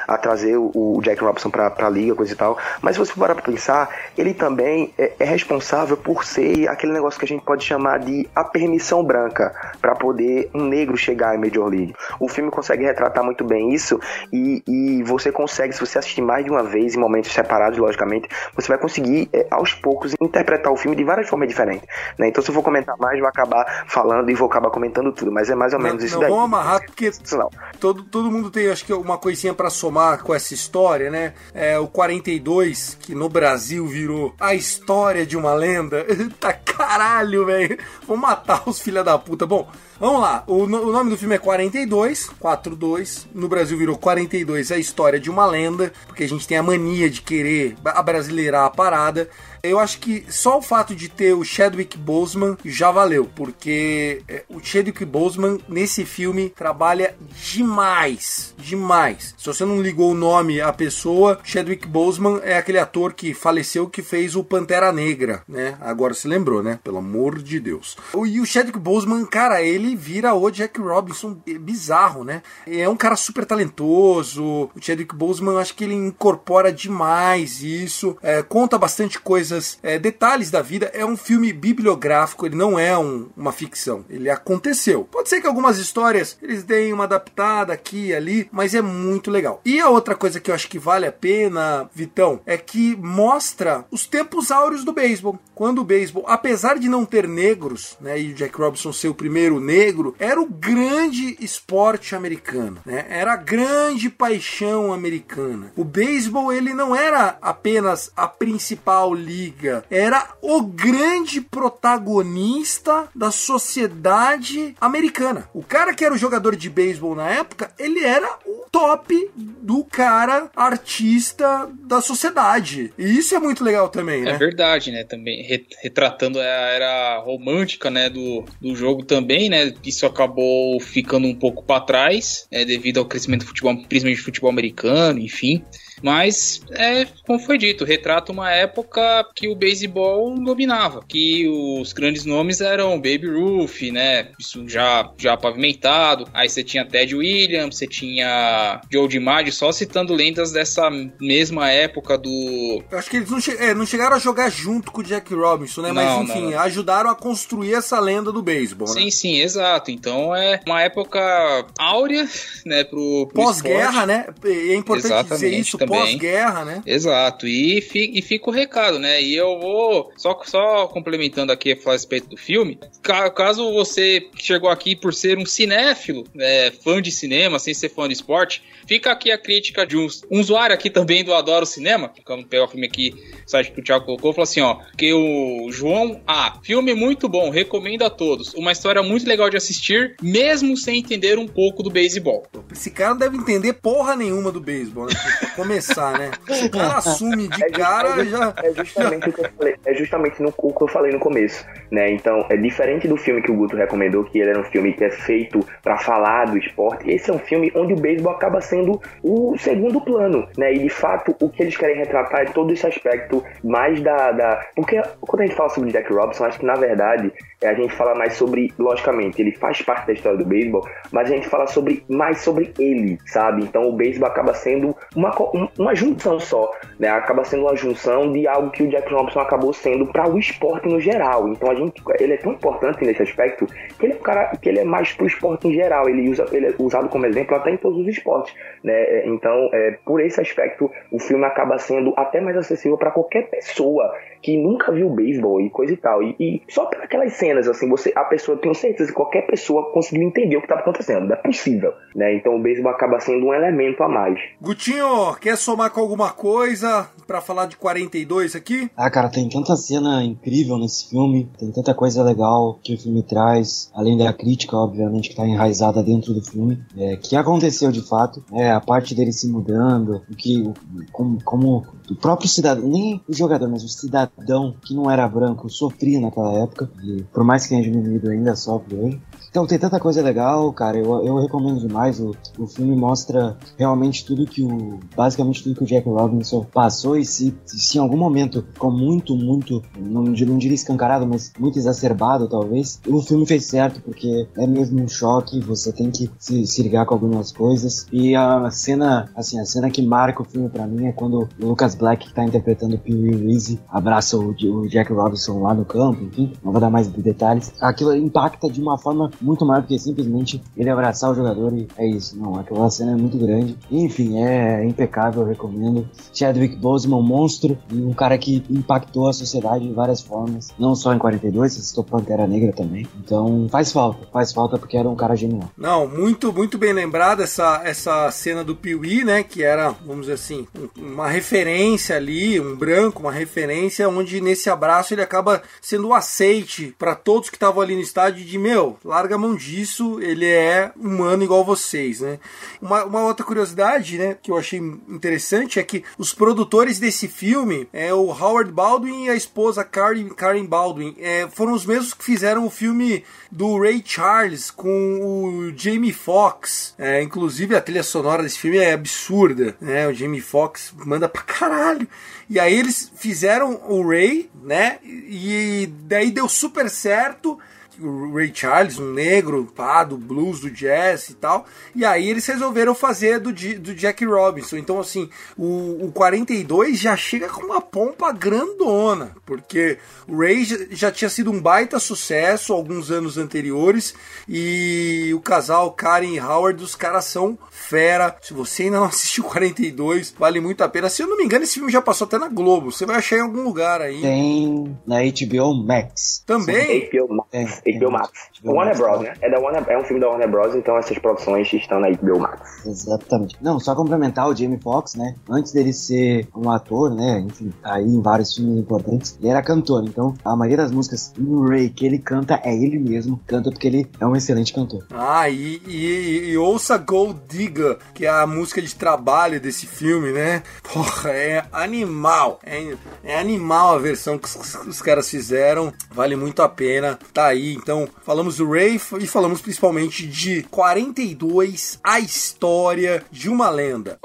a trazer o, o Jack Robinson pra, pra liga, coisa e tal. Mas se você parar pra pensar, ele também é, é responsável por ser aquele negócio que a gente pode chamar de a permissão branca para poder um negro chegar em Major League. O filme consegue retratar muito bem isso e, e você consegue consegue, se você assistir mais de uma vez, em momentos separados, logicamente, você vai conseguir, é, aos poucos, interpretar o filme de várias formas diferentes. Né? Então, se eu for comentar mais, vou acabar falando e vou acabar comentando tudo, mas é mais ou menos não, isso não, daí. Vamos amarrar, porque não. Todo, todo mundo tem, acho que, uma coisinha para somar com essa história, né? É, o 42, que no Brasil virou a história de uma lenda. <laughs> tá caralho, velho. Vou matar os filha da puta. Bom, Vamos lá, o, o, nome do filme é 42, 42. No Brasil virou 42, é a história de uma lenda, porque a gente tem a mania de querer abrasileirar a parada. Eu acho que só o fato de ter o Chadwick Boseman já valeu, porque é, o Chadwick Boseman nesse filme trabalha demais, demais. Se você não ligou o nome à pessoa, Chadwick Boseman é aquele ator que faleceu que fez o Pantera Negra, né? Agora se lembrou, né? Pelo amor de Deus. E o Chadwick Boseman, cara, ele vira o Jack Robinson é bizarro, né? É um cara super talentoso. O Chadwick Boseman, acho que ele incorpora demais isso, é, conta bastante coisa coisas, é, detalhes da vida. É um filme bibliográfico, ele não é um, uma ficção. Ele aconteceu. Pode ser que algumas histórias eles deem uma adaptada aqui e ali, mas é muito legal. E a outra coisa que eu acho que vale a pena, Vitão, é que mostra os tempos áureos do beisebol. Quando o beisebol, apesar de não ter negros, né, e o Jack Robinson ser o primeiro negro, era o grande esporte americano, né? Era a grande paixão americana. O beisebol ele não era apenas a principal liga liga. Era o grande protagonista da sociedade americana. O cara que era o jogador de beisebol na época, ele era o top do cara artista da sociedade. E isso é muito legal também, né? É verdade, né? Também retratando a era romântica, né, do, do jogo também, né? Isso acabou ficando um pouco para trás, né, devido ao crescimento do futebol, principalmente do futebol americano, enfim. Mas, é, como foi dito, retrata uma época que o beisebol dominava, que os grandes nomes eram Baby Ruth, né? Isso já, já pavimentado. Aí você tinha Ted Williams, você tinha Joe DiMaggio, só citando lendas dessa mesma época do... Eu acho que eles não, che é, não chegaram a jogar junto com o Jack Robinson, né? Não, Mas, enfim, não. ajudaram a construir essa lenda do beisebol, né? Sim, sim, exato. Então, é uma época áurea, né, pro, pro Pós-guerra, né? É importante Exatamente. dizer isso, também. pós-guerra, né? Exato, e, fi, e fica o recado, né? E eu vou, só, só complementando aqui a falar a respeito do filme, ca- caso você chegou aqui por ser um cinéfilo, né, fã de cinema, sem ser fã de esporte, fica aqui a crítica de um, um usuário aqui também do Adoro Cinema, vamos pegar o filme aqui, o site que o Thiago colocou, falou assim, ó, que o João A, filme muito bom, recomendo a todos, uma história muito legal de assistir, mesmo sem entender um pouco do beisebol. Esse cara não deve entender porra nenhuma do beisebol, né? <laughs> Começar, né? O cara assume de É cara é ju- já. É justamente o que eu falei, é justamente no, o que eu falei no começo, né? Então, é diferente do filme que o Guto recomendou, que ele era um filme que é feito pra falar do esporte. Esse é um filme onde o beisebol acaba sendo o segundo plano, né? E de fato, o que eles querem retratar é todo esse aspecto mais da, da... porque quando a gente fala sobre Jack Robinson, acho que na verdade a gente fala mais sobre, logicamente, ele faz parte da história do beisebol, mas a gente fala sobre mais sobre ele, sabe? Então o beisebol acaba sendo uma, um- uma junção só, né? Acaba sendo uma junção de algo que o Jack Robinson acabou sendo para o esporte no geral. Então a gente, ele é tão importante nesse aspecto que ele é um cara que ele é mais pro esporte em geral. Ele usa, ele é usado como exemplo até em todos os esportes, né? Então, é, por esse aspecto, o filme acaba sendo até mais acessível para qualquer pessoa que nunca viu beisebol e coisa e tal. E, e só por aquelas cenas, assim, você, a pessoa, tenho certeza que qualquer pessoa conseguiu entender o que estava acontecendo. Não é possível, né? Então o beisebol acaba sendo um elemento a mais. Gutinho, quer somar com alguma coisa pra falar de 42 aqui? Ah, cara, tem tanta cena incrível nesse filme, tem tanta coisa legal que o filme traz, além da crítica, obviamente, que tá enraizada dentro do filme, é, que aconteceu de fato, é, a parte dele se mudando, o que, o- como, como o próprio cidadão, nem o jogador, mas o cidadão que não era branco sofria naquela época, e por mais que tenha diminuído ainda sofre hoje. Então tem tanta coisa legal, cara, eu, eu recomendo demais, o, o filme mostra realmente tudo que o, basicamente tudo que o Jack Robinson passou e se, se em algum momento ficou muito, muito, não, não diria escancarado, mas muito exacerbado talvez, o filme fez certo, porque é mesmo um choque, você tem que se, se ligar com algumas coisas, e a cena, assim, a cena que marca o filme pra mim é quando o Lucas Black, que tá interpretando o Wee Reese, abraça o, o Jack Robinson lá no campo, enfim, não vou dar mais detalhes, aquilo impacta de uma forma muito maior do que simplesmente ele abraçar o jogador e é isso, não, aquela cena é muito grande, enfim, é impecável, recomendo, Chadwick Boseman, um monstro, e um cara que impactou a sociedade de várias formas, não só em 42, você citou Pantera Negra também, então faz falta, faz falta porque era um cara genial. Não, muito, muito bem lembrada essa, essa cena do Piuí, né? Que era, vamos dizer assim, um- uma referência ali, um branco, uma referência, onde nesse abraço ele acaba sendo o aceite para todos que estavam ali no estádio de meu, larga a mão disso, ele é humano igual vocês, né? Uma, uma outra curiosidade, né, que eu achei interessante é que os produtores desse filme é o Howard Baldwin e a esposa Karen, Karen Baldwin é, foram os mesmos que fizeram o filme do Ray Charles com o Jamie Foxx. É, inclusive a trilha sonora desse filme é absurda, né? O Jamie Foxx manda pra caralho. E aí eles fizeram o Ray, né? E daí deu super certo o Ray Charles, um negro, pá, do blues, do jazz e tal. E aí eles resolveram fazer do, do Jack Robinson. Então, assim, o, o 42 já chega com uma pompa grandona, porque o Ray já, já tinha sido um baita sucesso alguns anos anteriores. E o casal Karen e Howard, os caras são fera. Se você ainda não assistiu 42, vale muito a pena. Se eu não me engano, esse filme já passou até na Globo. Você vai achar em algum lugar aí. Tem na HBO Max. Também. HBO Max. É, HBO Max. HBO Warner Max, Bros, tá. né? É, da Warner, é um filme da Warner Bros, então essas produções estão na HBO Max. Exatamente. Não, só complementar o Jamie Foxx, né? Antes dele ser um ator, né? Enfim, tá aí em vários filmes importantes, ele era cantor. Então, a maioria das músicas do Ray que ele canta é ele mesmo. Canta porque ele é um excelente cantor. Ah, e, e- e ouça Gold Digger, que é a música de trabalho desse filme, né? Porra, é animal. É, é animal a versão que os, os caras fizeram. Vale muito a pena. Tá aí. Então, falamos do Ray e falamos principalmente de 42, a história de uma lenda.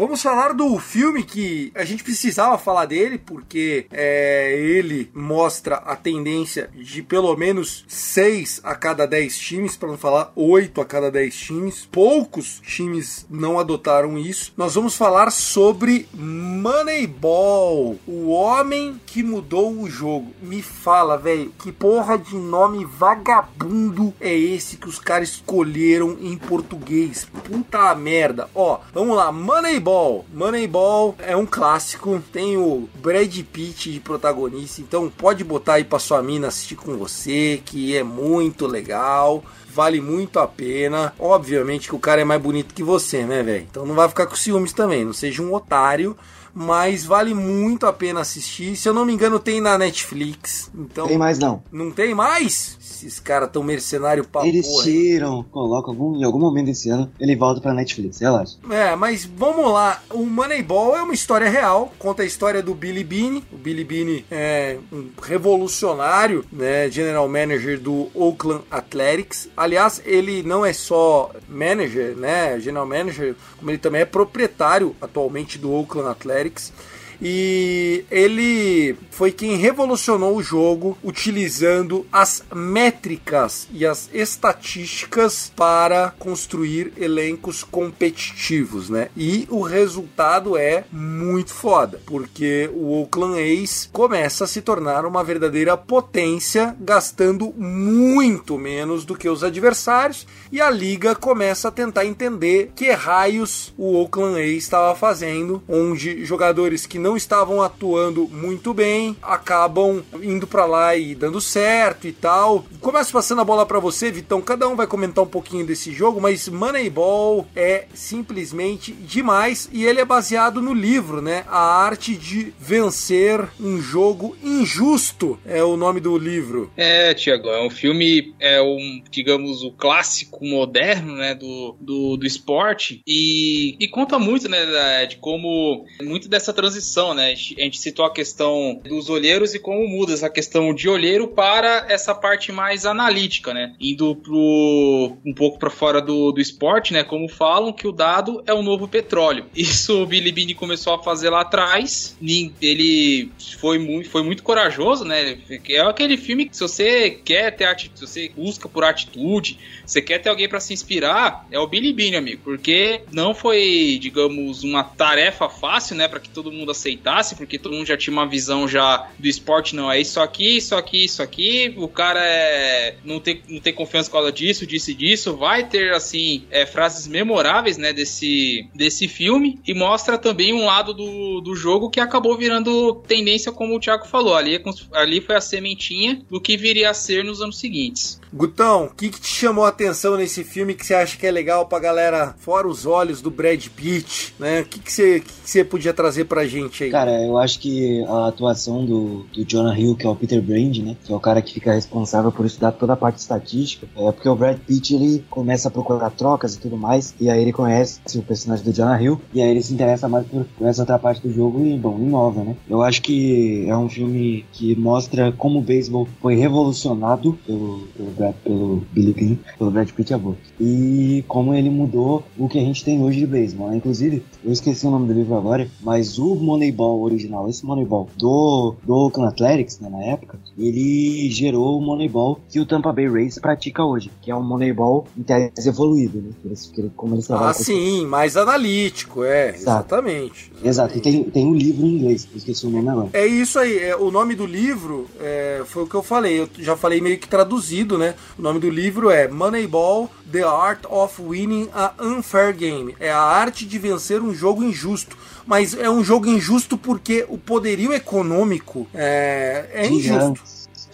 Vamos falar do filme que a gente precisava falar dele, porque é, ele mostra a tendência de pelo menos 6 a cada 10 times, para não falar 8 a cada 10 times. Poucos times não adotaram isso. Nós vamos falar sobre Moneyball, o homem que mudou o jogo. Me fala, velho, que porra de nome vagabundo é esse que os caras escolheram em português? Puta merda. Ó, vamos lá, Moneyball. Moneyball é um clássico, tem o Brad Pitt de protagonista, então pode botar aí pra sua mina assistir com você, que é muito legal vale muito a pena. Obviamente que o cara é mais bonito que você, né, velho? Então não vai ficar com ciúmes também, não seja um otário. Mas vale muito a pena assistir. Se eu não me engano, tem na Netflix. Então. Tem mais não. Não tem mais? Esses caras tão mercenário pra Eles porra. tiram, colocam algum, em algum momento desse ano, ele volta pra Netflix, relaxa. É, mas vamos lá. O Moneyball é uma história real. Conta a história do Billy Beane. O Billy Beane é um revolucionário, né? General Manager do Oakland Athletics. Aliás, ele não é só manager, né? General Manager, como ele também é proprietário atualmente do Oakland Athletics. Erics. E ele foi quem revolucionou o jogo utilizando as métricas e as estatísticas para construir elencos competitivos, né? E o resultado é muito foda, porque o Oakland A's começa a se tornar uma verdadeira potência, gastando muito menos do que os adversários, e a liga começa a tentar entender que raios o Oakland A's estava fazendo, onde jogadores que não estavam atuando muito bem acabam indo para lá e dando certo e tal. Começo passando a bola para você, Vitão. Cada um vai comentar um pouquinho desse jogo, mas Moneyball é simplesmente demais e ele é baseado no livro, né? A arte de vencer um jogo injusto é o nome do livro. É, Tiago, é um filme, é um, digamos, o clássico moderno, né, do, do, do esporte e, e conta muito, né, de como muito dessa transição, né, a gente, citou a questão dos olheiros e como muda essa questão de olheiro para essa parte mais analítica, né, indo pro, um pouco para fora do, do esporte, né, como falam que o dado é o novo petróleo. <laughs> Isso o Billy Beane começou a fazer lá atrás, ele foi muito, foi muito corajoso, né, é aquele filme que se você quer ter atitude, se você busca por atitude, você quer ter alguém para se inspirar, é o Billy Beane, amigo, porque não foi, digamos, uma tarefa fácil, né, para que todo mundo aceitasse, porque todo mundo já tinha uma visão já do esporte, não, é isso aqui, isso aqui, isso aqui, o cara é não tem, não tem confiança por causa disso, disso e disso, vai ter, assim, é, frases memoráveis, né, desse, desse filme, e mostra também um lado do, do jogo que acabou virando tendência, como o Thiago falou, ali, é ali foi a sementinha do que viria a ser nos anos seguintes. Gutão, o que, que te chamou a atenção nesse filme que você acha que é legal pra galera, fora os olhos do Brad Pitt, né? O que, que, você, que, que você podia trazer pra gente aí? Cara, eu acho que a atuação do, do Jonah Hill, que é o Peter Brand, né? Que é o cara que fica responsável por estudar toda a parte estatística. É porque o Brad Pitt, ele começa a procurar trocas e tudo mais. E aí ele conhece o personagem do Jonah Hill. E aí ele se interessa mais por, essa outra parte do jogo e, bom, inova, né? Eu acho que é um filme que mostra como o beisebol foi revolucionado pelo, pelo, Brad, pelo Billy Bean, pelo Brad Pitt, é bom. E como ele mudou o que a gente tem hoje de beisebol, né? Inclusive, eu esqueci o nome do livro agora, mas o Moneyball original, esse Moneyball do, do Oakland Athletics, né, na época, ele gerou o Moneyball que o Tampa Bay Rays pratica hoje, que é um Moneyball em tese evoluído, né? Eles- como eles Ah, sim, mais analítico, é, Exato. exatamente. Exato, e tem, tem um livro em inglês, esqueci o nome agora. É isso aí, é, o nome do livro é, foi o que eu falei, eu já falei meio que traduzido, né? O nome do livro é Moneyball, The Art of Winning a Unfair Game. É a arte de vencer um jogo injusto. Mas é um jogo injusto porque o poderio econômico é, é injusto.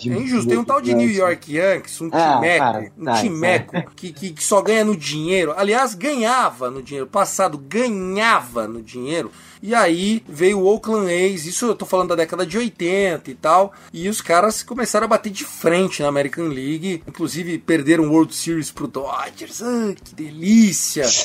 É injusto. Tem um tal de New. York Yankees, um Ah, timeco, cara, um tá, timeco que, que, que só ganha no dinheiro. Aliás, ganhava no dinheiro. Passado ganhava no dinheiro. E aí veio o Oakland A's, isso eu tô falando da década de 80 e tal. E os caras começaram a bater de frente na American League. Inclusive perderam o World Series pro Dodgers. Ah, que delícia! <laughs>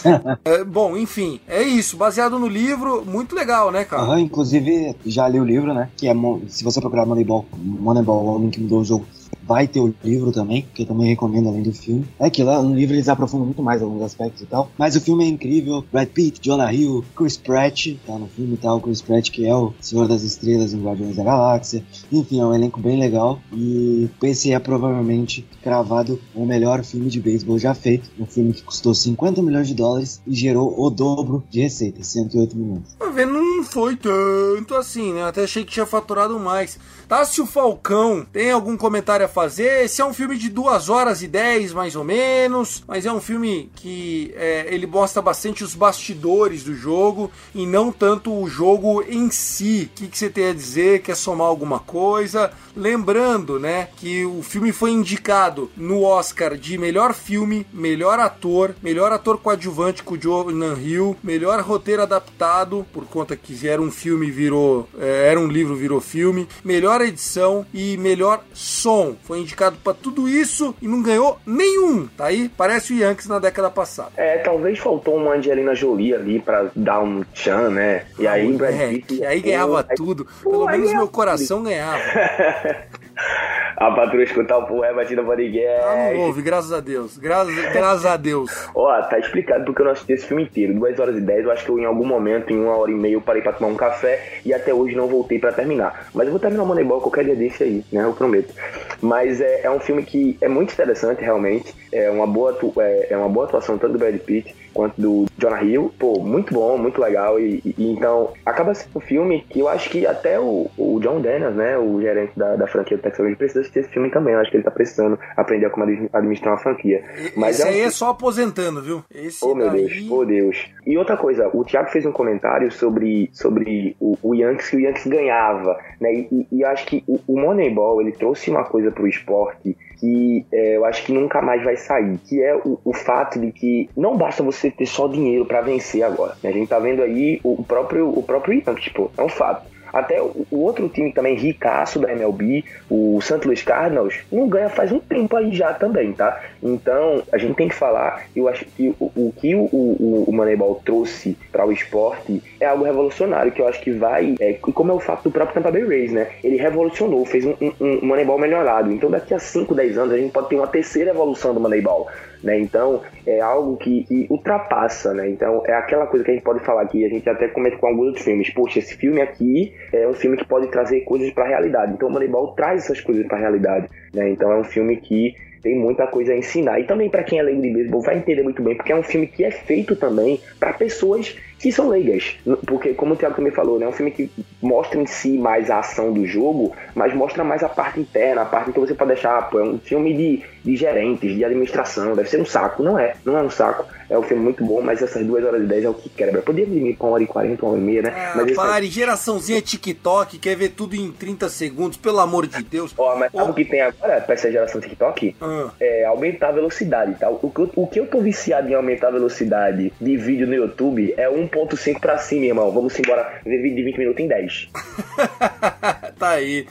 É, bom, enfim, é isso. Baseado no livro, muito legal, né, cara? Aham, inclusive, já li o livro, né? Que é, se você procurar Moneyball, Moneyball, o homem que mudou o jogo, vai ter o livro também, que eu também recomendo além do filme. É que lá no livro eles aprofundam muito mais alguns aspectos e tal. Mas o filme é incrível. Brad Pitt, Jonah Hill, Chris Pratt, tá no filme e tal. Chris Pratt, que é o Senhor das Estrelas em Guardiões da Galáxia. Enfim, é um elenco bem legal. E esse é provavelmente cravado o melhor filme de beisebol já feito. Um filme que custou 50 milhões de dólares e gerou o dobro de receita, 108 milhões. Tá vendo? Não foi tanto assim, né? Até achei que tinha faturado mais. Tássio Falcão, tem algum comentário a fazer? Esse é um filme de 2 horas e 10, mais ou menos, mas é um filme que é, ele mostra bastante os bastidores do jogo e não tanto o jogo em si. O que, que você tem a dizer? Quer somar alguma coisa? Lembrando, né, que o filme foi indicado no Oscar de melhor filme, melhor ator, melhor ator coadjuvante com o Jonah Hill, melhor roteiro adaptado, por conta que era um filme virou, é, era um livro virou filme, melhor edição e melhor som. Foi indicado para tudo isso e não ganhou nenhum. Tá aí? Parece o Yankees na década passada. É, talvez faltou uma Angelina Jolie ali pra dar um tchan, né? E aí, Brad É, Pitt- que aí ganhava tudo. Pelo Pô, aí menos meu coração ganhava. <laughs> A patroa escutar o porra é batida Ah, podcast. não houve, graças a Deus. Graças, graças a Deus. Ó, tá explicado porque eu não assisti esse filme inteiro. 2 horas e 10, eu acho que eu em algum momento, em uma hora e meia, eu parei pra tomar um café e até hoje não voltei pra terminar. Mas eu vou terminar o Moneyball qualquer dia desse aí, né? Eu prometo. Mas é, é um filme que é muito interessante, realmente. É uma boa, é, é uma boa atuação tanto do Brad Pitt quanto do Jonah Hill. Pô, muito bom, muito legal. E, e- então, acaba sendo um filme que eu acho que até o, o John Daniels, né? O gerente da, da franquia do Texas Rangers, precisa assistir esse filme também. Eu acho que ele tá precisando aprender como admi- administrar uma franquia. Mas Esse é um aí é só aposentando, viu? Esse Oh meu daí... Deus, oh Deus. E outra coisa, o Thiago fez um comentário sobre, sobre o, o Yankees que o Yankees ganhava, né? E, e- e acho que o, o Moneyball ele trouxe uma coisa pro esporte que é, eu acho que nunca mais vai sair, que é o, o fato de que não basta você ter só dinheiro pra vencer agora. A gente tá vendo aí o próprio o próprio Yankees, tipo, é um fato. Até o, outro time também ricaço da MLB, o St. Louis Cardinals, não ganha faz um tempo aí já também, tá? Então, a gente tem que falar, eu acho que o, o que o, o, o Moneyball trouxe para o esporte é algo revolucionário, que eu acho que vai, é, como é o fato do próprio Tampa Bay Rays, né? Ele revolucionou, fez um, um, um Moneyball melhorado. Então, daqui a 5, 10 anos, a gente pode ter uma terceira evolução do Moneyball. Né? Então é algo que, ultrapassa, né? Então é aquela coisa que a gente pode falar aqui, a gente até comenta com alguns outros filmes. Poxa, esse filme aqui é um filme que pode trazer coisas para a realidade. Então Moneyball traz essas coisas para a realidade, né? Então é um filme que tem muita coisa a ensinar. E também para quem é leigo de beisebol vai entender muito bem, porque é um filme que é feito também para pessoas que são leigas. Porque, como o Thiago também falou, né, é um filme que mostra em si mais a ação do jogo, mas mostra mais a parte interna, a parte que você pode deixar, pô, é um filme de, de gerentes, de administração, deve ser um saco. Não é, não é um saco. É um filme muito bom, mas essas 2 horas e 10 é o que quebra. Podia vir com 1 hora e 40, 1 hora e meia, né? Ah, mas esse- pare, geraçãozinha TikTok, quer ver tudo em 30 segundos, pelo amor de Deus. Ó, mas sabe Ó. o que tem agora pra essa geração TikTok? Ah. É aumentar a velocidade, tá? O que, eu, o que eu tô viciado em aumentar a velocidade de vídeo no YouTube é 1.5 pra cima, irmão. Vamos embora de 20 minutos em 10. <laughs> tá aí.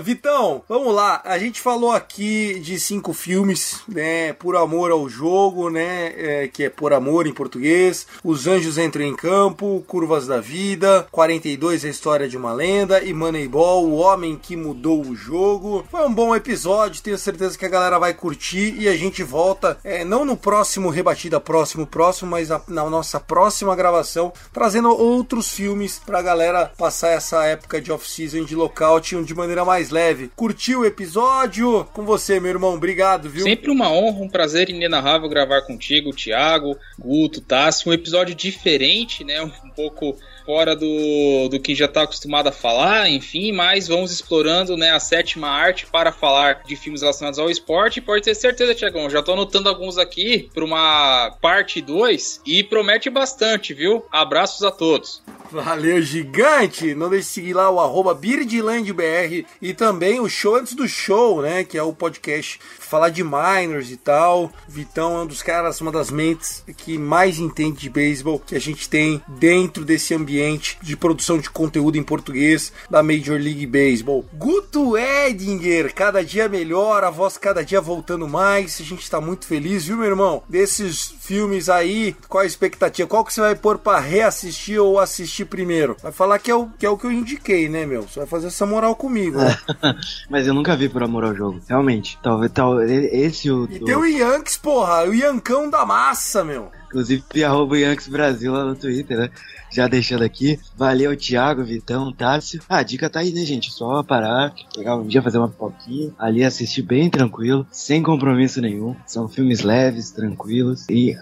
Vitão, vamos lá. A gente falou aqui de cinco filmes, né? Por amor ao jogo, né? é, que é Por Amor em português. Os Anjos Entram em Campo, Curvas da Vida, 42 A História de uma Lenda e Moneyball, O Homem que Mudou o Jogo. Foi um bom episódio, tenho certeza que a galera vai curtir e a gente volta, é, não no próximo Rebatida Próximo Próximo, mas na, na nossa próxima gravação, trazendo outros filmes pra galera passar essa época de off-season de lockout de maneira mais leve. Curtiu o episódio? Com você, meu irmão, obrigado, viu? Sempre uma honra, um prazer inenarrável gravar contigo, Thiago, Guto, Tassi. Um episódio diferente, né? Um pouco fora do, do que já está acostumado a falar, enfim, mas vamos explorando né, a sétima arte para falar de filmes relacionados ao esporte. E pode ter certeza, Tiagão, já estou anotando alguns aqui para uma parte 2 e promete bastante, viu? Abraços a todos. Valeu, gigante! Não deixe de seguir lá o arroba BirdlandBR e também o Show Antes do Show, né? Que é o podcast falar de minors e tal. Vitão é um dos caras, uma das mentes que mais entende de beisebol que a gente tem dentro desse ambiente de produção de conteúdo em português da Major League Baseball. Guto Edinger, cada dia melhor, a voz cada dia voltando mais. A gente tá muito feliz, viu, meu irmão? Desses filmes aí, qual a expectativa? Qual que você vai pôr pra reassistir ou assistir primeiro? Vai falar que é o que, é o que eu indiquei, né, meu? Você vai fazer essa moral comigo, né? <laughs> Mas eu nunca vi por amor ao jogo, realmente. Talvez tal, esse o. E tem o Yankees, porra, o Yancão da massa, meu. Inclusive, arroba Yankees Brasil lá no Twitter, né? Já deixando aqui. Valeu, Thiago, Vitão, Tássio. Ah, a dica tá aí, né, gente? Só parar, pegar um dia, fazer uma pipoquinha, ali assistir bem tranquilo, sem compromisso nenhum. São filmes leves, tranquilos. E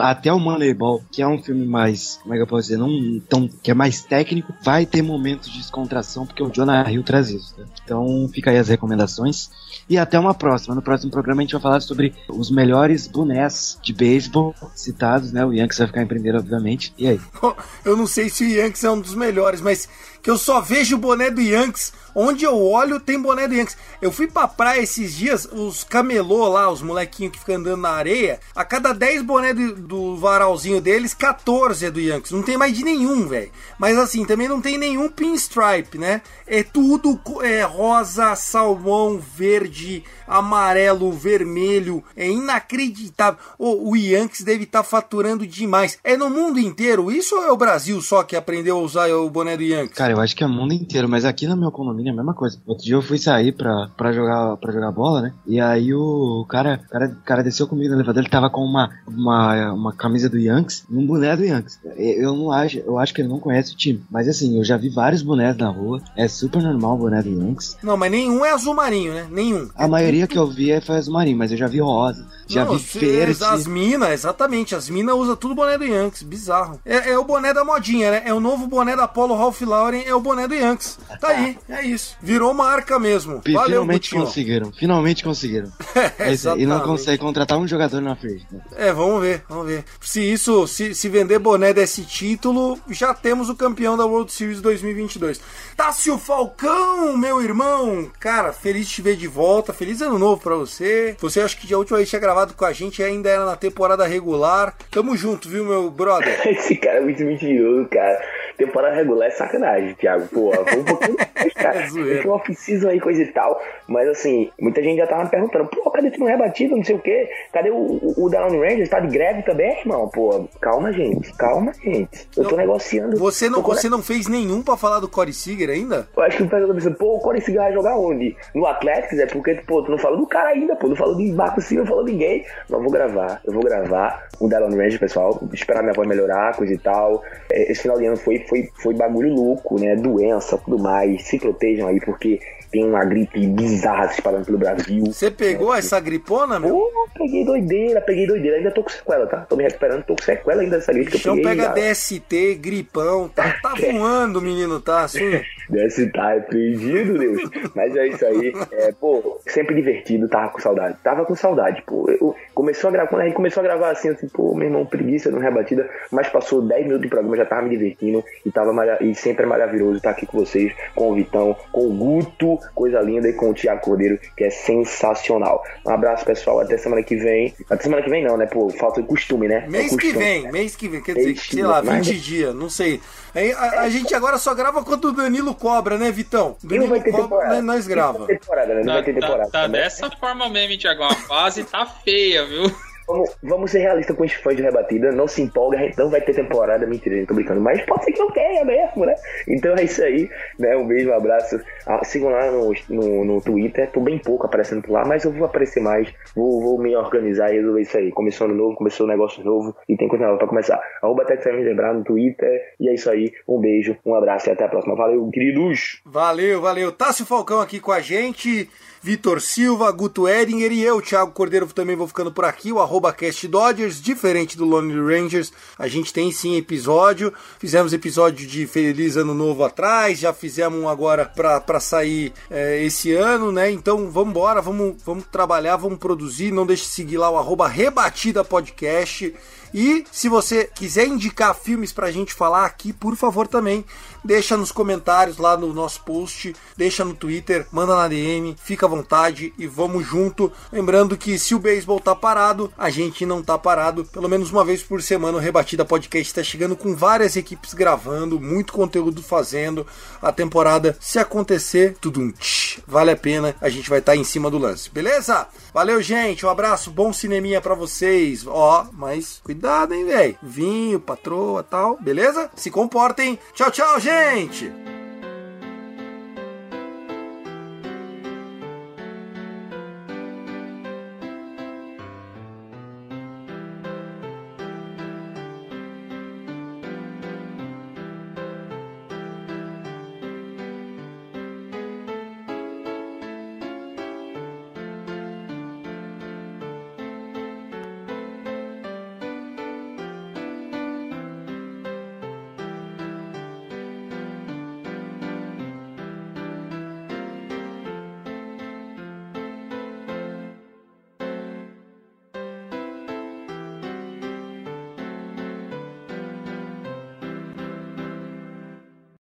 até o Moneyball, que é um filme mais, como é que eu posso dizer, não tão, que é mais técnico, vai ter momentos de descontração, porque o Jonah Hill traz isso. Né? Então fica aí as recomendações. E até uma próxima. No próximo programa a gente vai falar sobre os melhores bonés de beisebol citados, né? O Yankees vai ficar em primeiro, obviamente. E aí? <laughs> Eu não sei se o Yankees é um dos melhores, mas que eu só vejo boné do Yankees. Onde eu olho tem boné do Yankees. Eu fui pra praia esses dias, os camelô lá, os molequinhos que ficam andando na areia, a cada 10 boné do, do varalzinho deles, 14 é do Yankees. Não tem mais de nenhum, velho. Mas assim, também não tem nenhum pinstripe, né? É tudo é, rosa, salmão, verde, amarelo, vermelho. É inacreditável. O, o Yankees deve estar tá faturando demais. É no mundo inteiro? Isso ou é o Brasil só que aprendeu a usar o boné do Yankees? Cara, eu acho que é o mundo inteiro, mas aqui na meu condomínio é a mesma coisa. Outro dia eu fui sair pra, pra, jogar, pra jogar bola, né? E aí o cara, cara, cara desceu comigo no elevador, ele tava com uma, uma, uma camisa do Yankees e um boné do Yankees. Eu não acho, eu acho que ele não conhece o time. Mas assim, eu já vi vários bonés na rua. É super normal o boné do Yankees. Não, mas nenhum é azul marinho, né? Nenhum. A maioria que eu vi é foi azul marinho, mas eu já vi rosa. Já não, vi verde. As minas, exatamente. As minas usam tudo boné do Yankees. Bizarro. É, é, o boné da modinha, né? É o novo boné da Polo Ralph Lauren, é o boné do Yankees. Tá aí, é isso. Virou marca mesmo. Valeu, Finalmente conseguiram. Finalmente conseguiram. <laughs> é, e não consegue contratar um jogador na frente. Né? É, vamos ver, vamos ver. Se isso, se, se vender boné desse título, já temos o campeão da World Series 2022. Tássio Falcão, meu irmão. Cara, feliz de te ver de volta. Feliz ano novo pra você. Você acha que a última vez tinha gravado com a gente ainda era na temporada regular. Tamo junto, viu, meu brother? <laughs> Esse cara é muito mentiroso, cara. Temporada regular é sacanagem, Thiago. Pô, vamos um pouquinho mais, cara. <laughs> é Tem uma off-season aí, coisa e tal. Mas assim, muita gente já tava me perguntando, pô, cadê tu não rebatido, não sei o quê? Cadê o, o, o Down Rangers? Tá de greve também, irmão? Pô, calma, gente. Calma, gente. Eu tô negociando. Você não, você não fez nenhum pra falar do Corey Seager ainda? Eu acho que o pessoal tá pensando, pô, o Corey Seager vai jogar onde? No Atlético? É porque, pô, tu não falou do cara ainda, pô. Não falou de Marco Silva, não falou de ninguém. Mas eu vou gravar. Eu vou gravar o Down Rangers, pessoal. Esperar minha voz melhorar, coisa e tal. É, esse final de ano foi, foi, foi bagulho louco, né? Doença, tudo mais. Se protejam aí, porque tem uma gripe bizarra se espalhando pelo Brasil. Você pegou é, essa gripona, meu? Pô, peguei doideira, peguei doideira. Ainda tô com sequela, tá? Tô me recuperando, tô com sequela ainda dessa gripe que eu peguei. Então pega DST, gripão, tá, tá <laughs> voando, menino, tá assim? DST, tá repreendido, Deus. Mas é isso aí. É, pô, sempre divertido, tava com saudade. Tava com saudade, pô. Eu, começou a gravar, quando a gente começou a gravar assim, assim, pô, meu irmão, preguiça não rebatida, mas passou 10 minutos de programa, já tava me divertindo e tava e sempre é maravilhoso estar aqui com vocês, com o Vitão, com o Guto, coisa linda, e com o Tiago Cordeiro, que é sensacional. Um abraço, pessoal. Até semana que vem. Até semana que vem não, né? Pô, falta de costume, né? Mês é costume, que vem, mês que vem. Quer dizer, sei lá, 20 dias, não sei. A, a, gente agora só grava quando o Danilo cobra, né, Vitão? Danilo não vai ter cobra, temporada. nós grava. Temporada, né? Não tá, vai ter temporada. Tá, tá dessa forma mesmo, Thiago. A fase tá feia, viu? Vamos, vamos ser realistas com os fãs de rebatida. Não se empolga, a gente não vai ter temporada. Mentira, eu tô brincando. Mas pode ser que não tenha mesmo, né? Então é isso aí. Né? Um beijo, um abraço. Ah, sigam lá no, no, no, Twitter. Tô bem pouco aparecendo por lá, mas eu vou aparecer mais. Vou, vou me organizar e resolver isso aí. Começou ano novo, começou um negócio novo e tem coisa nova pra começar. Arroba lembrar no Twitter. E é isso aí. Um beijo, um abraço e até a próxima. Valeu, queridos. Valeu, valeu. Tássio Falcão aqui com a gente. Vitor Silva, Guto Edinger e eu, Thiago Cordeiro, também vou ficando por aqui, o arroba Cast Dodgers, diferente do Lonely Rangers, a gente tem sim episódio, fizemos episódio de Feliz Ano Novo atrás, já fizemos um agora para sair é, esse ano, né? Então vamos embora, vamos, vamos trabalhar, vamos produzir, não deixe de seguir lá o arroba Rebatida Podcast, E se você quiser indicar filmes pra gente falar aqui, por favor também, deixa nos comentários lá no nosso post, deixa no Twitter, manda na DM, fica à vontade e vamos junto. Lembrando que se o beisebol tá parado, a gente não tá parado. Pelo menos uma vez por semana o Rebatida Podcast está chegando com várias equipes gravando, muito conteúdo fazendo. A temporada, se acontecer, tudo um tch, vale a pena, a gente vai estar tá em cima do lance, beleza? Valeu, gente, um abraço, bom cineminha para vocês. Ó, mas cuidado, hein, velho. Vinho, patroa, tal, beleza? Se comportem. Tchau, tchau, gente.